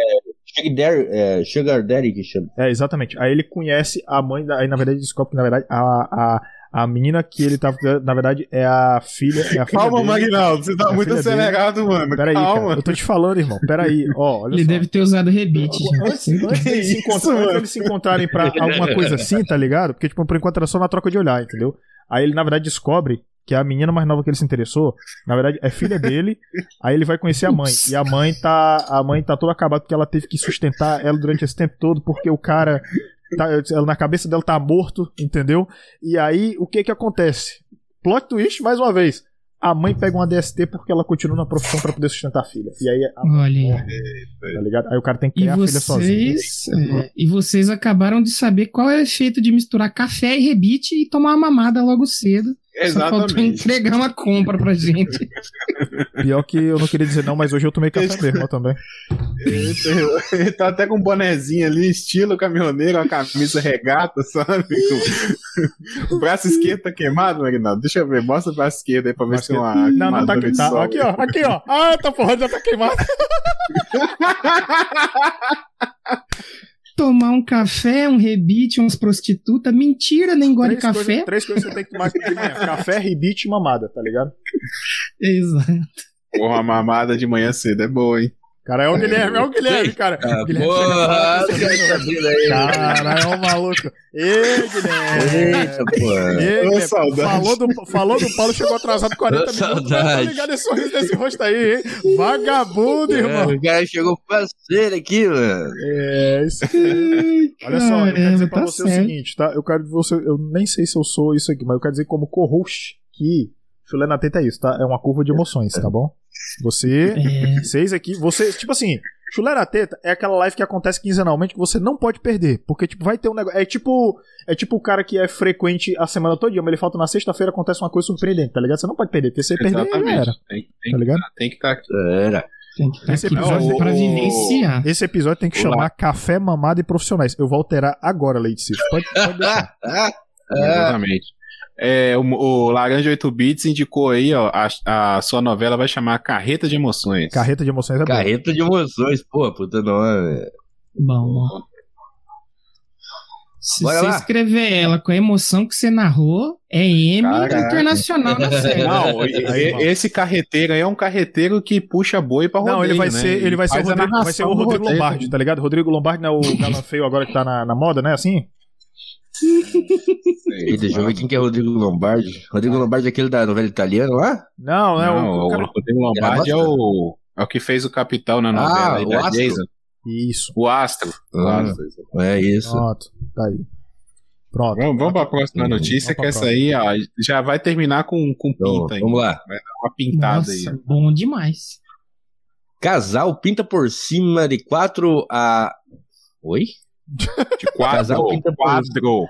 é, é, Sugar Daddy que chama. É, exatamente. Aí ele conhece a mãe da. Aí, na verdade, descobre que, na verdade, a, a, a menina que ele tá. Na verdade, é a filha. É a Calma, Magnaldo, você tá é muito acelerado, dele. mano. Peraí, Calma. Cara, eu tô te falando, irmão. Peraí, ó. ele só. deve ter usado rebite. Antes, antes, deles se antes deles se encontrarem pra alguma coisa assim, tá ligado? Porque, tipo, por enquanto era só na troca de olhar, entendeu? Aí ele, na verdade, descobre que a menina mais nova que ele se interessou, na verdade, é filha dele. aí ele vai conhecer a mãe. E a mãe tá. A mãe tá toda acabada porque ela teve que sustentar ela durante esse tempo todo, porque o cara Tá, na cabeça dela tá morto, entendeu? E aí, o que que acontece? Plot twist, mais uma vez. A mãe pega uma DST porque ela continua na profissão para poder sustentar a filha. E aí a Olha. Morre, tá ligado? Aí o cara tem que criar vocês, a filha sozinho. É, e vocês acabaram de saber qual é o efeito de misturar café e rebite e tomar uma mamada logo cedo. Exatamente. [laughs] Só faltou entregar uma compra pra gente. [laughs] Pior que eu não queria dizer não, mas hoje eu tomei café mesmo também. Ele tá até com um bonezinho ali, estilo caminhoneiro, uma camisa regata, sabe? O braço esquerdo tá queimado, Marinaldo? Deixa eu ver, mostra o braço esquerdo aí pra ver se tem uma. Não, não tá, tá Aqui, ó, aqui, ó. Ah, tá porra, já tá queimado. [laughs] tomar um café, um rebite, umas prostitutas. Mentira, nem gosta de café. Coisas, três coisas que você tem que tomar de manhã: [laughs] café, rebite e mamada, tá ligado? Exato. Porra, mamada de manhã cedo é boa, hein? Cara, é o Guilherme, é o Guilherme, cara. Ah, Guilherme porra, cara, é um maluco. Ê, Guilherme. Eita, porra. Ê, Guilherme. Falou do, falou do Paulo, chegou atrasado 40 minutos. Saudade. Tô ligado esse sorriso desse rosto aí, hein? Vagabundo, é, irmão. O cara chegou parceiro aqui, mano. É, isso aí. Olha só, eu quero dizer pra tá você certo. o seguinte, tá? Eu quero que você. Eu nem sei se eu sou isso aqui, mas eu quero dizer como co-host que Chulé na teta é isso, tá? É uma curva de emoções, tá bom? Você, é. vocês aqui, você, tipo assim, Chulé na teta é aquela live que acontece quinzenalmente que você não pode perder, porque tipo vai ter um negócio, é tipo, é tipo o cara que é frequente a semana toda, mas ele falta na sexta-feira acontece uma coisa surpreendente, tá ligado? Você não pode perder, porque você Exatamente. perder era. Tem, tem, tá ligado? Tem que estar tá Era. Tem que esse episódio é pra vivenciar. Esse episódio tem que Olá. chamar Café Mamado e Profissionais. Eu vou alterar agora, Leite. Pode, pode deixar. [laughs] Exatamente. É, o, o, Laranja 8 Bits indicou aí, ó, a, a, sua novela vai chamar Carreta de Emoções. Carreta de Emoções é Carreta bom. de Emoções, pô, puta nome. Bom, bom. Se Bora você lá. escrever ela com a emoção que você narrou, é M Caraca. internacional da série. Não, esse carreteiro aí é um carreteiro que puxa boi pra rodeio, Não, ele vai né? ser, ele vai ser, o Rodrigo, vai ser o Rodrigo Lombardi, tá ligado? Rodrigo Lombardi não é o [laughs] galã feio agora que tá na, na moda, né? Assim? Sei, deixa eu ver quem que é Rodrigo Lombardi. Rodrigo Lombardi é aquele da novela italiana lá? Não, é o. o Rodrigo Lombardi é o. É o que fez o Capitão na novela Ah, aí o da. Jason. Isso. O Astro. O Ah. É isso. Pronto. Tá aí. Pronto. Vamos, vamos para a próxima Uhum, notícia, que essa aí ó, já vai terminar com, com Então, pinta aí. vamos lá. Uma pintada Nossa, aí. bom demais. Casal pinta por cima de quatro a. Oi? De quatro. Casal pinta quatro.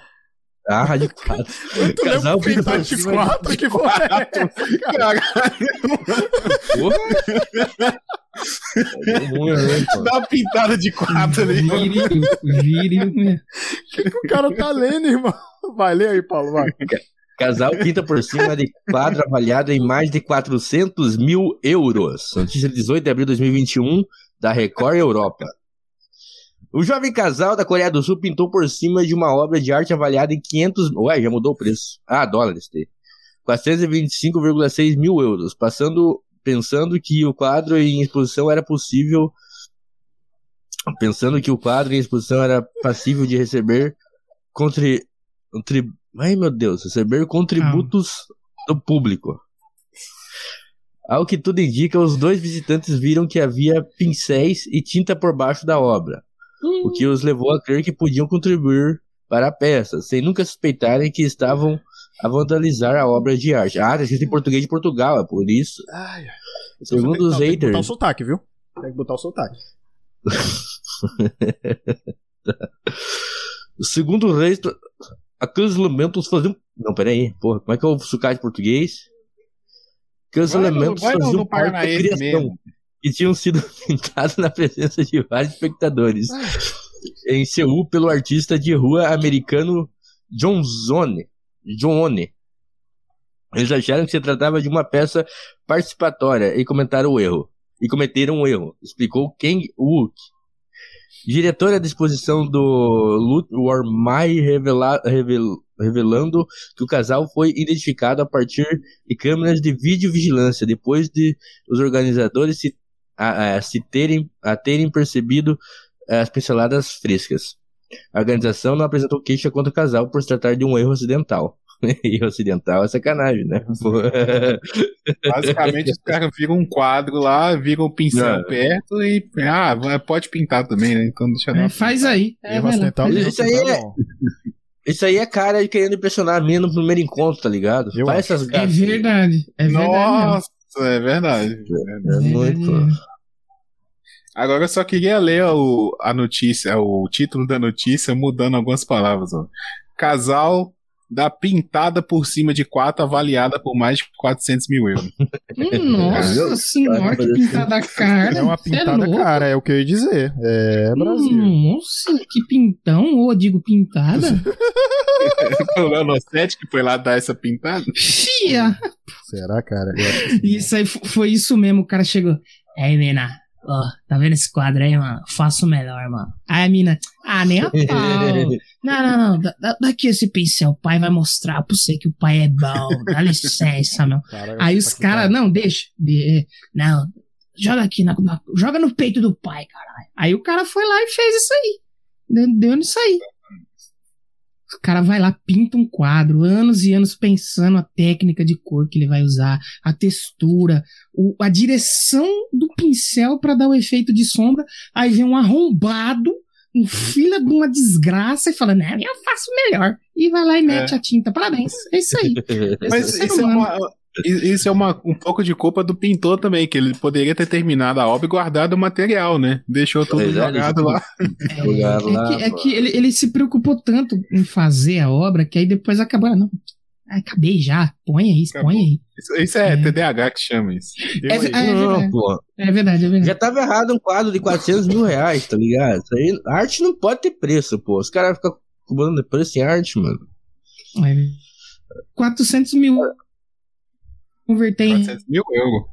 Ah, de quatro. Tu Casal pinta por de quatro? Que porra é? Caralho, dá uma pintada de quatro ali. Viril mesmo. O que, que o cara tá lendo, irmão? Vai, lê aí, Paulo, vai. Casal pinta por cima de quadro avaliado em mais de 400 mil euros. Notícia de 18 de abril de 2021 da Record Europa. O jovem casal da Coreia do Sul pintou por cima de uma obra de arte avaliada em 500... Ué, já mudou o preço. Ah, dólares. tem. 425,6 mil euros. Passando, pensando que o quadro em exposição era possível... Pensando que o quadro em exposição era passível de receber contri... Contri... Ai, meu Deus, receber contributos do público. Ao que tudo indica, os dois visitantes viram que havia pincéis e tinta por baixo da obra, o que os levou a crer que podiam contribuir para a peça, sem nunca suspeitarem que estavam a vandalizar a obra de arte. Ah, tá escrito em português de Portugal, é por isso. Ai. Segundo Não, os tem que botar o haters, sotaque, viu? Tem que botar o sotaque. [laughs] segundo os haters, aqueles elementos faziam... Não, peraí, porra, como é que é o sucate de português? No- faziam parte da criação. mesmo. Que tinham sido [laughs] pintados na presença de vários espectadores em Seul pelo artista de rua americano John Zone. John One. Eles acharam que se tratava de uma peça participatória e comentaram o erro. E cometeram um erro, explicou Kang Wook. Diretora da exposição do Lut War Mai revela- revel- revelando que o casal foi identificado a partir de câmeras de videovigilância, depois de os organizadores se, a, a- se terem, a terem percebido as pinceladas frescas. A organização não apresentou queixa contra o casal por se tratar de um erro ocidental. [laughs] erro ocidental é sacanagem, né? Basicamente, os caras viram um quadro lá, viram um pincel É. perto e. Ah, pode pintar também, né? Então deixa eu É, faz aí. É, Erro aí. erro Isso aí acidental é- não. Isso aí é cara de querendo impressionar a mina no primeiro encontro, tá ligado? Eu Faz acho. essas É gatas. verdade. É verdade. Nossa, é verdade. É É muito. verdade mesmo. Agora eu só queria ler o, a notícia, o título da notícia, mudando algumas palavras. Ó. Casal dá pintada por cima de quatro, avaliada por mais de 400 mil euros. Nossa senhora, que pintada cara. É uma é pintada louco. cara, é o que eu ia dizer. É Brasil. Nossa, que pintão, ou digo pintada. Foi o Leonossete que foi lá dar essa pintada. Fia! Será, cara? Eu. Isso aí fo- foi isso mesmo, o cara chegou. Aí, mina, ó, tá vendo esse quadro aí, mano? Faço melhor, mano. Aí a mina, ah, nem a pau. [laughs] Não, não, não, dá, dá- aqui esse pincel, o pai vai mostrar pra você que o pai é bom, dá licença, meu. Cara, Aí os caras, cara. não, deixa, de- não, joga aqui, na, na- joga no peito do pai, caralho. Aí o cara foi lá e fez isso aí. Deu nisso aí. O cara vai lá, pinta um quadro, anos e anos pensando a técnica de cor que ele vai usar, a textura, o- a direção do pincel pra dar o efeito de sombra. Aí vem um arrombado, um filho de uma desgraça, e fala, né, eu faço melhor. E vai lá e mete a tinta. Parabéns. É isso aí. [laughs] Mas isso é, uma, isso é uma, um pouco de culpa do pintor também, que ele poderia ter terminado a obra e guardado o material, né? Deixou tudo é, [laughs] jogado lá. É, é que, é que ele, ele se preocupou tanto em fazer a obra que aí depois acabou. ah, Não, ah, acabei já. Põe aí, Acabou. põe aí. Isso, isso é, É. TDAH que chama isso. É, é Não, verdade. pô. É verdade, é verdade. Já tava errado um quadro de 400 mil reais, tá ligado? Isso aí, arte não pode ter preço, pô. Os caras ficam cobrando preço em arte, mano. É. 400 mil. Converter em. 400 mil euros.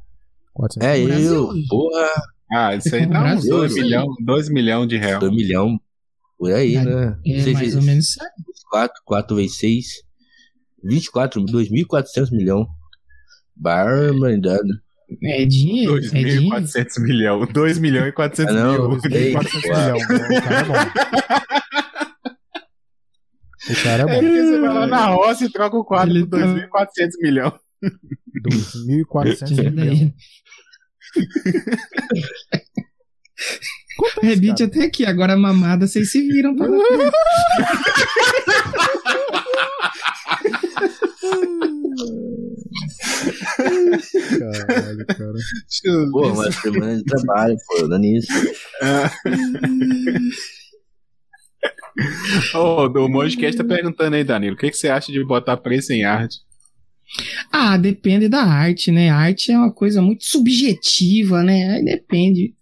400 É eu, porra, Ah, isso aí No dá uns Brasil, 2 sim. milhões dois milhão de reais. 2 milhão por aí, É, né? É Seis mais vezes ou menos isso. 4, 4 vezes 6, 24, 2.400 milhão. Barbaridade. É dinheiro. É dinheiro. 2.400 milhão. 2 milhões e 400 Ah, não, mil. eu sei. 400 milhões. O cara é bom. O cara É é bom. porque você vai lá na roça e troca o quadro Ele por 2.400 milhões. 2.400 Tira milhões. daí. Rebite até aqui, agora a mamada vocês se viram pra Caralho, cara. Pô, uma semana de trabalho, pô, dando isso. Ô, o Mojcast tá perguntando aí, Danilo, o que, que você acha de botar preço em arte? Ah, depende da arte, né? A arte é uma coisa muito subjetiva, né? Aí depende.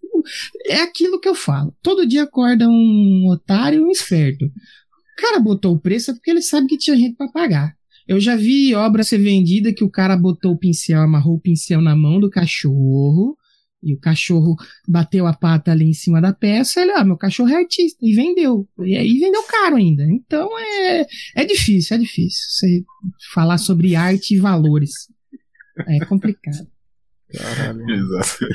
É aquilo que eu falo. Todo dia acorda um otário e um esperto. O cara botou o preço é porque ele sabe que tinha gente para pagar. Eu já vi obra ser vendida que o cara botou o pincel, amarrou o pincel na mão do cachorro, e o cachorro bateu a pata ali em cima da peça, ele, ah, meu cachorro é artista, e vendeu. E aí vendeu caro ainda. Então é, é difícil, é difícil você falar sobre arte e valores. É complicado. Caralho. Exato.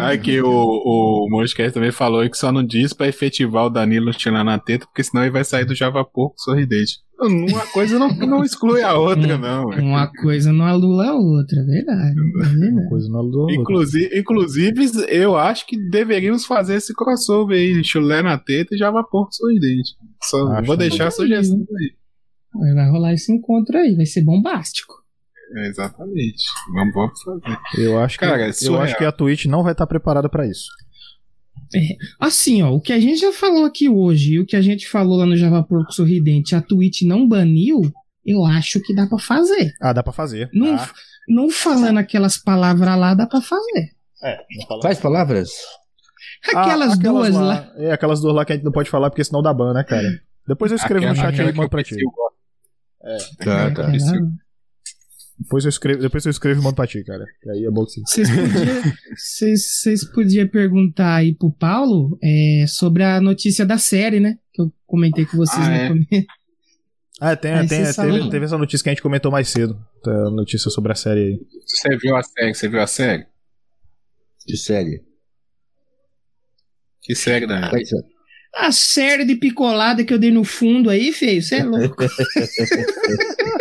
Aqui o, o Mosquete também falou que só não diz pra efetivar o Danilo tirar na teta, porque senão ele vai sair do Java Porco sorridente. Uma coisa não, não exclui a outra, não. Uma coisa não anula a outra, é verdade. É Uma coisa não do outro. Inclusive, inclusive, eu acho que deveríamos fazer esse crossover aí, chulé na teta e Java Porco sorridente. Só Acho vou deixar a sugestão aí. Vai rolar esse encontro aí, vai ser bombástico. É, exatamente. Vamos, vamos fazer. Eu acho que, Cara, é eu acho que a Twitch não vai estar preparada pra isso. Assim, ó, o que a gente já falou aqui hoje e o que a gente falou lá no Java Porco Sorridente, a Twitch não baniu, eu acho que dá pra fazer. Ah, dá pra fazer. Não, Ah, não falando aquelas palavras lá, dá pra fazer. é, Quais palavras? [laughs] Aquelas Ah, duas lá. É, aquelas duas lá que a gente não pode falar porque senão dá ban, né, cara? Depois eu escrevo no Aquela- chat aí e mando que pra ti. Gosta. Tá, tá. Depois eu escrevo, depois eu escrevo e mando pra ti, cara. E aí é bom que sim. Vocês podiam podiam perguntar aí pro Paulo é, sobre a notícia da série, né? Que eu comentei com vocês Ah, no é. começo. [laughs] Ah, tem, Aí tem, teve, teve essa notícia que a gente comentou mais cedo. A notícia sobre a série aí. Você viu a série? Você viu a série? De série. Que série, são? A série de picolada que eu dei no fundo aí, feio, você é louco. [laughs]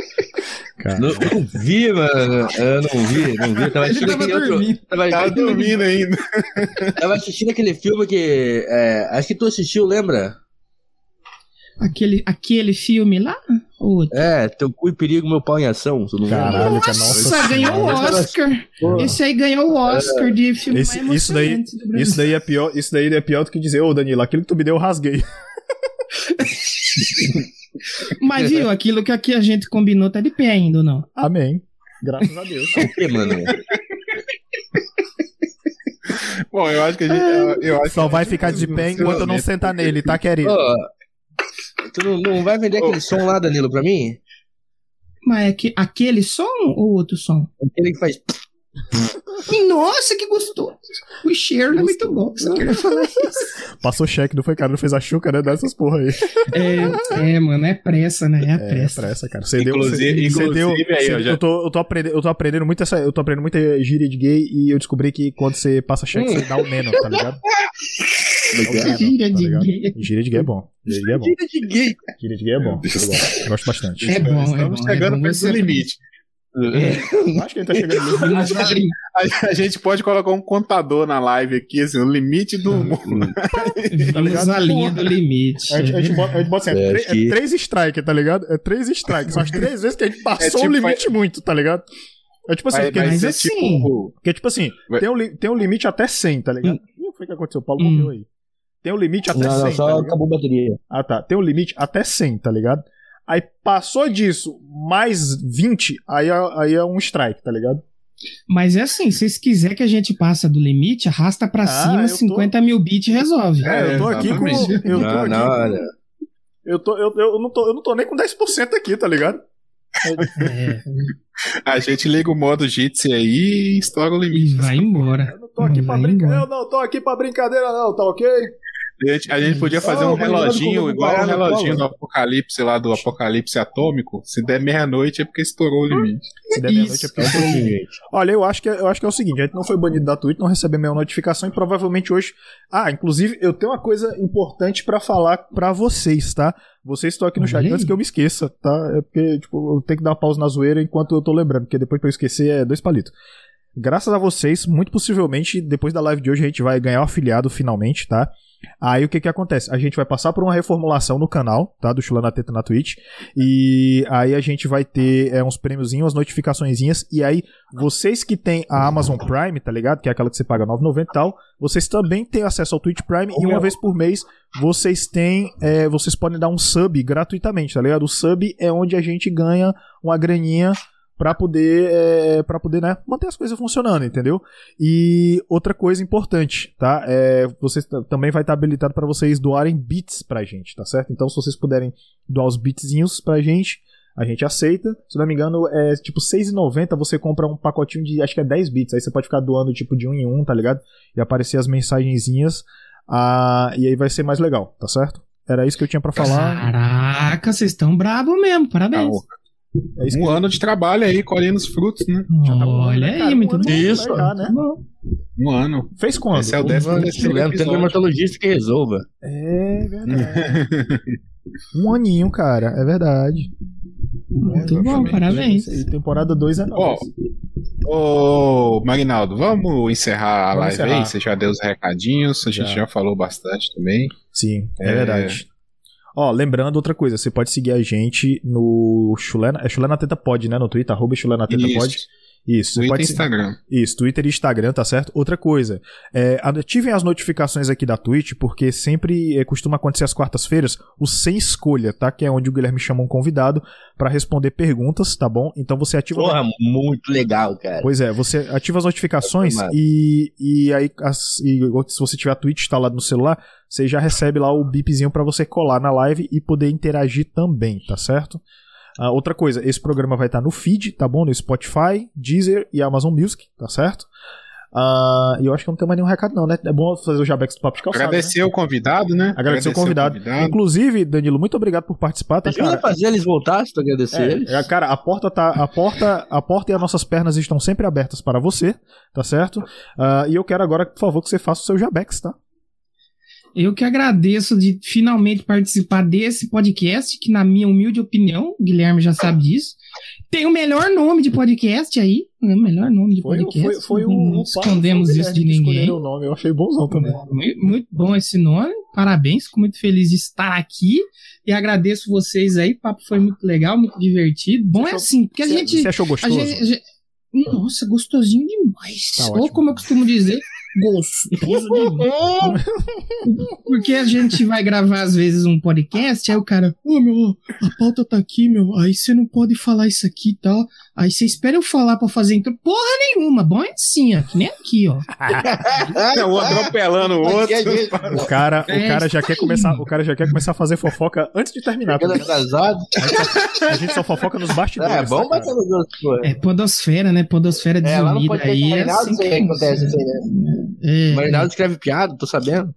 Cara, Não, não vi, mano. Eu não vi, não vi. Eu tava assistindo tava aquele outro. dormindo. Tava, Tava dormindo ainda. [laughs] tava assistindo aquele filme que. é, acho que tu assistiu, lembra? Aquele, aquele filme lá? Ou outro? É, Teu Cu e Perigo, Meu Pau em Ação. Tu não lembra? Caralho, cara, Nossa, nossa ganhou o. Oscar. Pô. Esse aí ganhou o Oscar de filme Esse- mais isso daí- emocionante do Brasil. Isso daí é pior, isso daí é pior do que dizer, ô Danilo, aquilo que tu me deu eu rasguei. [laughs] Mas viu, [laughs] aquilo que aqui a gente combinou tá de pé ainda ou não? Amém. Graças a Deus. [laughs] O que, mano? Bom, eu acho que a gente. eu- eu acho Só que- vai ficar de pé enquanto eu não sentar nele, tá, querido? Ô, tu não, não vai vender aquele som lá, Danilo, pra mim? Mas é que, aquele som ou outro som? Aquele que faz. Nossa, que gostoso. O cheiro é muito bom. Você queria falar isso? Passou cheque, não foi, cara? Não fez a chuca, né? Dessas porra aí. É, é, mano, é pressa, né? É, É, pressa. pressa, cara. Você deu, Inclusive- você deu, inclusive aí, você- eu já- eu, tô, eu, tô aprendendo, eu tô aprendendo muito essa, eu tô aprendendo muita gíria de gay e eu descobri que quando você passa cheque, você dá o neno, tá ligado? Gíria de gay. Gíria de gay é bom. Gíria de gay é bom. Tira de gay. Gíria de gay é bom. Eu gosto, eu gosto bastante. É bom, é Estamos bom. é chegando bom. perto do limite. [laughs] Eu acho que ele tá chegando no além. [laughs] A, a gente pode colocar um contador na live aqui, assim, o limite do humor. Vamos à linha do limite. A gente, a gente bota, a gente bota assim, é, É, que- é três strikes, tá ligado? É três strikes. São as três vezes que a gente [laughs] passou É tipo, o limite muito, tá ligado? É tipo assim, Vai- porque, vai mas ser assim- tipo- porque, tipo assim, Vai- tem um, tem um limite até 100, tá ligado? Ih, o que foi que aconteceu? O Paulo Hum. morreu aí. Tem um limite até Não, 100, não, tá só ligado? acabou a bateria. Ah, tá. Tem um limite até 100, tá ligado? Aí passou disso, mais 20, aí é, aí é um strike, tá ligado? Mas é assim, se vocês quiserem que a gente passe do limite, arrasta pra Ah, cima, tô- 50 mil bits resolve. É, eu tô aqui com. Eu tô Não, aqui não, eu, tô, eu, eu, não tô, eu não tô nem com 10% aqui, tá ligado? É, [laughs] A gente liga o modo Jitsi aí e estoura o e limite. vai embora. Eu não tô aqui pra Vai brincadeira. embora. Eu não tô aqui pra brincadeira, não, tá ok? A gente, a gente podia fazer Não, um reloginho, igual o reloginho do apocalipse lá, do apocalipse atômico. Se der meia-noite é porque estourou o limite. Se der meia-noite é porque um pouquinho, gente. Olha, eu acho, que, é- eu acho que é o seguinte: a gente não foi banido da Twitch, não recebeu minha notificação e provavelmente hoje. Ah, inclusive, eu tenho uma coisa importante pra falar pra vocês, tá? Vocês estão aqui no chat aí. antes que eu me esqueça, tá? É porque, tipo, eu tenho que dar uma pausa na zoeira enquanto eu tô lembrando, porque depois pra eu esquecer é dois palitos. Graças a vocês, muito possivelmente, depois da live de hoje, a gente vai ganhar o afiliado finalmente, tá? Aí o que que acontece? A gente vai passar por uma reformulação no canal, tá? Do Chulana Teta na Twitch. E aí a gente vai ter é, uns prêmiozinhos, umas notificaçõezinhas. E aí, vocês que têm a Amazon Prime, tá ligado? Que é aquela que você paga 9,90 e tal. Vocês também têm acesso ao Twitch Prime. e uma vez por mês, vocês têm. É, vocês podem dar um sub gratuitamente, tá ligado? O sub é onde a gente ganha uma graninha para poder é, para poder né, manter as coisas funcionando, entendeu? E outra coisa importante, tá? É, você também vai estar habilitado para vocês doarem bits pra gente, tá certo? Então se vocês puderem doar os bitzinhos pra gente, a gente aceita. Se não me engano, é tipo 6,90 você compra um pacotinho de acho que é 10 bits. Aí você pode ficar doando tipo de um em um, tá ligado? E aparecer as mensagenzinhas. Ah, e aí vai ser mais legal, tá certo? Era isso que eu tinha para falar. Caraca, vocês estão bravos mesmo, parabéns. É um que... ano de trabalho aí, colhendo os frutos, né? Já tá bom, Olha né, aí, muito bom. Isso, já, né? Um ano. Fez quando? Esse é o décimo um terceiro Tem dermatologista que resolva. É verdade. um aninho, cara, é verdade. Muito é, bom, parabéns. Temporada 2 é nós. Ô, Marinaldo, vamos encerrar a vamos live encerrar. aí? Você já deu os recadinhos, a gente já, já falou bastante também. Sim, é, é verdade. Ó, lembrando outra coisa, você pode seguir a gente no Chulena, é Chulena Teta Pod, né, no Twitter, arroba Chulena Teta Pod. Isso, Twitter pode e Instagram. Isso, Twitter e Instagram, tá certo? Outra coisa, é, ativem as notificações aqui da Twitch, porque sempre é, costuma acontecer às quartas-feiras o Sem Escolha, tá? Que é onde o Guilherme chama um convidado para responder perguntas, tá bom? Então você ativa. Porra, muito legal, cara. Pois é, você ativa as notificações e, e aí, as, e, se você tiver a Twitch instalado no celular, você já recebe lá o bipzinho para você colar na live e poder interagir também, tá certo? Uh, outra coisa, esse programa vai estar no feed, tá bom? No Spotify, Deezer e Amazon Music, tá certo? Uh, e eu acho que não tem mais nenhum recado, não, né? É bom fazer o Jabex do Papo de Calçado. Agradecer né? o convidado, né? Agradecer, agradecer o, convidado. o, convidado. Inclusive, Danilo, muito obrigado por participar. Tá, cara? fazer eles voltar se tu agradecer é, eles. É, cara, a porta tá. A porta, a porta e as nossas pernas estão sempre abertas para você, tá certo? Uh, e eu quero agora, por favor, que você faça o seu Jabex, tá? Eu que agradeço de finalmente participar desse podcast, que na minha humilde opinião, o Guilherme já sabe disso, tem o melhor nome de podcast aí, né? o melhor nome de podcast. Foi, foi, foi um, não escondemos isso de ninguém. O nome, eu achei bonzão também. Muito, muito bom esse nome, parabéns, fico muito feliz de estar aqui e agradeço vocês aí, o papo foi muito legal, muito divertido. Bom você é assim, porque a gente... Você achou gostoso? Gente, gente, nossa, gostosinho demais. Tá Ou como eu costumo dizer, gostoso. Porque a gente vai gravar às vezes um podcast, aí o cara, ô oh, meu, a pauta tá aqui, meu, aí você não pode falar isso aqui e tal. Aí você espera eu falar pra fazer intro. Porra nenhuma, bom é assim, ó, que nem aqui, ó. é um atropelando o outro. O cara, o cara já quer começar, o cara já quer começar a fazer fofoca antes de terminar. Tá a gente só fofoca nos bastidores. É bom bater nos outros, É podosfera, né? Podosfera desunida é, aí. É assim que acontece, assim, né? É. Marinaldo escreve piada, tô sabendo.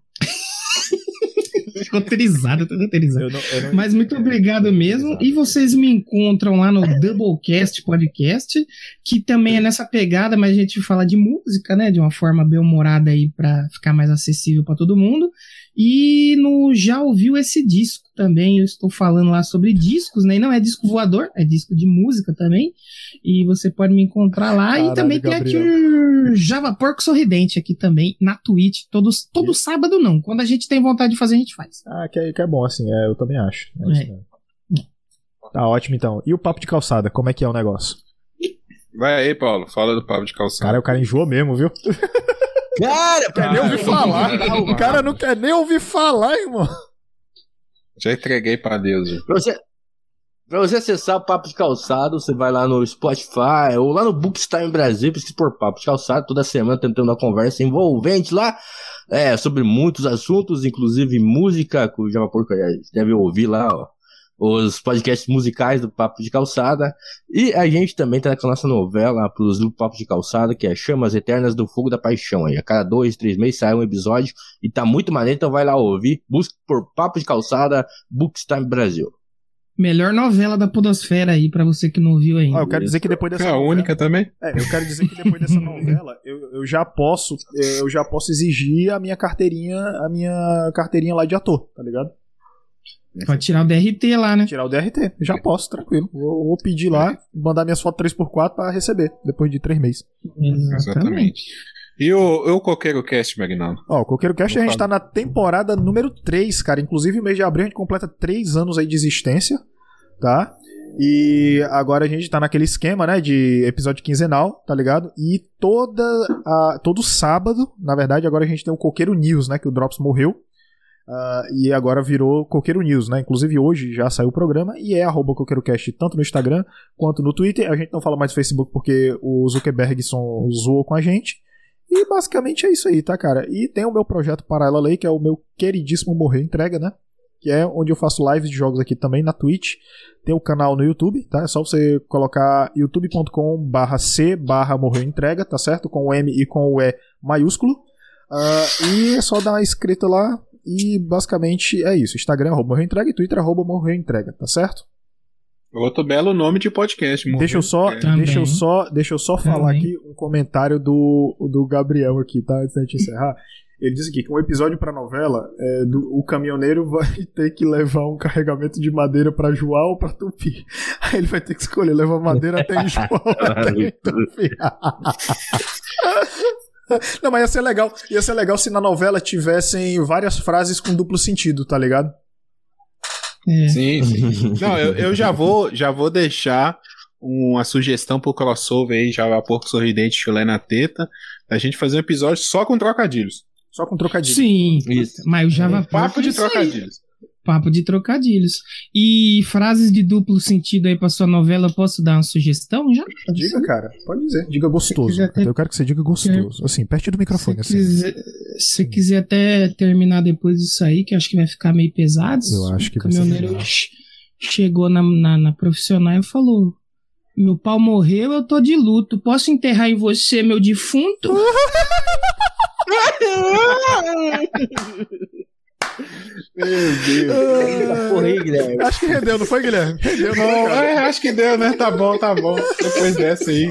[laughs] roteirizado, tô roteirizado. Eu não, eu não... Mas muito obrigado mesmo. E vocês me encontram lá no Doublecast Podcast, que também é nessa pegada, mas a gente fala de música, né? De uma forma bem humorada aí para ficar mais acessível para todo mundo. E no Já Ouviu Esse Disco também, eu estou falando lá sobre discos, né? E não é disco voador, é disco de música também. E você pode me encontrar lá. Caralho, e também Gabriel. tem aqui o Java Porco Sorridente aqui também, na Twitch, todos, todo sábado não. Quando a gente tem vontade de fazer, a gente faz. Ah, que é, que é bom, assim, é, eu também acho. É é. Tá ótimo então. E o papo de calçada, como é que é o negócio? Vai aí, Paulo, fala do papo de calçada. Cara, o cara enjoou mesmo, viu? Cara, quer nem ouvir falar. o cara não quer nem ouvir falar, irmão. Já entreguei pra Deus. Você, pra você acessar o Papo de Calçado, você vai lá no Spotify ou lá no Bookstime Brasil, pesquisa por Papo de Calçado, toda semana tentando uma conversa envolvente lá, é, sobre muitos assuntos, inclusive música, que o Java Porco deve ouvir lá, ó os podcasts musicais do Papo de Calçada. E a gente também tá com a nossa novela pros do Papo de Calçada, que é Chamas Eternas do Fogo da Paixão. Aí a cada dois, três meses sai um episódio e tá muito maneiro, então vai lá ouvir. Busque por Papo de Calçada, Bookstime Brasil. Melhor novela da Podosfera aí, para você que não ouviu ainda. Ah, eu quero dizer que depois dessa. É a novela, única também? É, eu quero dizer que depois dessa [laughs] novela, eu, eu já posso. Eu já posso exigir a minha carteirinha, a minha carteirinha lá de ator, tá ligado? Pode tirar o DRT lá, né? Tirar o DRT. Já posso, tranquilo. Vou, vou pedir lá, mandar minhas fotos 3x4 pra receber, depois de 3 meses. Exatamente. E o, o Coqueiro Cast, Magnano? Ó, o Coqueiro Cast a gente tá na temporada número 3, cara. Inclusive, o mês de abril a gente completa 3 anos aí de existência, tá? E agora a gente tá naquele esquema, né, de episódio quinzenal, tá ligado? E toda a, todo sábado, na verdade, agora a gente tem o Coqueiro News, né, que o Drops morreu. Uh, e agora virou Coqueiro News, né? Inclusive hoje já saiu o programa e é arroba CoqueiroCast tanto no Instagram quanto no Twitter. A gente não fala mais no Facebook porque o Zuckerberg zoou com a gente. E basicamente é isso aí, tá, cara? E tem o meu projeto Paralelo aí, que é o meu queridíssimo Morrer Entrega, né? Que é onde eu faço lives de jogos aqui também na Twitch. Tem o canal no YouTube, tá? É só você colocar youtube.com barra C barra Morrer Entrega, tá certo? Com o M e com o E maiúsculo. Uh, e é só dar uma inscrita lá, e basicamente é isso. Instagram arroba morreu entrega e Twitter arroba morreu entrega, tá certo? Outro belo nome de podcast. Deixa eu só, deixa eu só, deixa eu só falar aqui um comentário do, do Gabriel aqui, tá? Antes da gente encerrar. Ele disse aqui que um episódio para novela, é, do, o caminhoneiro vai [laughs] ter que levar um carregamento de madeira para João ou para Tupi. Aí ele vai ter que escolher levar madeira até em João ou [laughs] até Tupi. [laughs] Não, mas ia ser legal. Ia ser legal se na novela tivessem várias frases com duplo sentido, tá ligado? É. Sim, sim. [laughs] Não, eu, eu já vou, já vou deixar uma sugestão pro crossover aí, já a Porco Sorridente Chulé na Teta, da gente fazer um episódio só com trocadilhos. Só com trocadilhos. Sim, Isso. mas o Java um papo de trocadilhos. Papo de trocadilhos. E frases de duplo sentido aí pra sua novela, posso dar uma sugestão já? Diga, cara. Pode dizer. Diga gostoso. Eu quero que você diga gostoso. Assim, perto do microfone. Se assim. quiser, se quiser até terminar depois disso aí, que acho que vai ficar meio pesado. Eu acho que o caminhoneiro chegou na, na, na profissional e falou: Meu pau morreu, eu tô de luto. Posso enterrar em você, meu defunto? [laughs] Meu Deus. Porra aí, Guilherme. Acho que rendeu, não foi, Guilherme? Rendeu, não. é, acho que deu, né? Tá bom, tá bom. Depois dessa aí.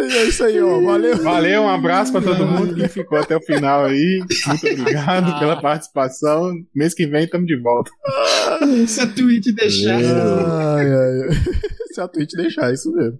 É isso aí, ó. Valeu. Valeu, um abraço pra todo mundo que ficou até o final aí. Muito obrigado pela participação. Mês que vem estamos de volta. Se a Twitch deixar. Ai, ai. [laughs] Se a Twitch deixar, isso mesmo.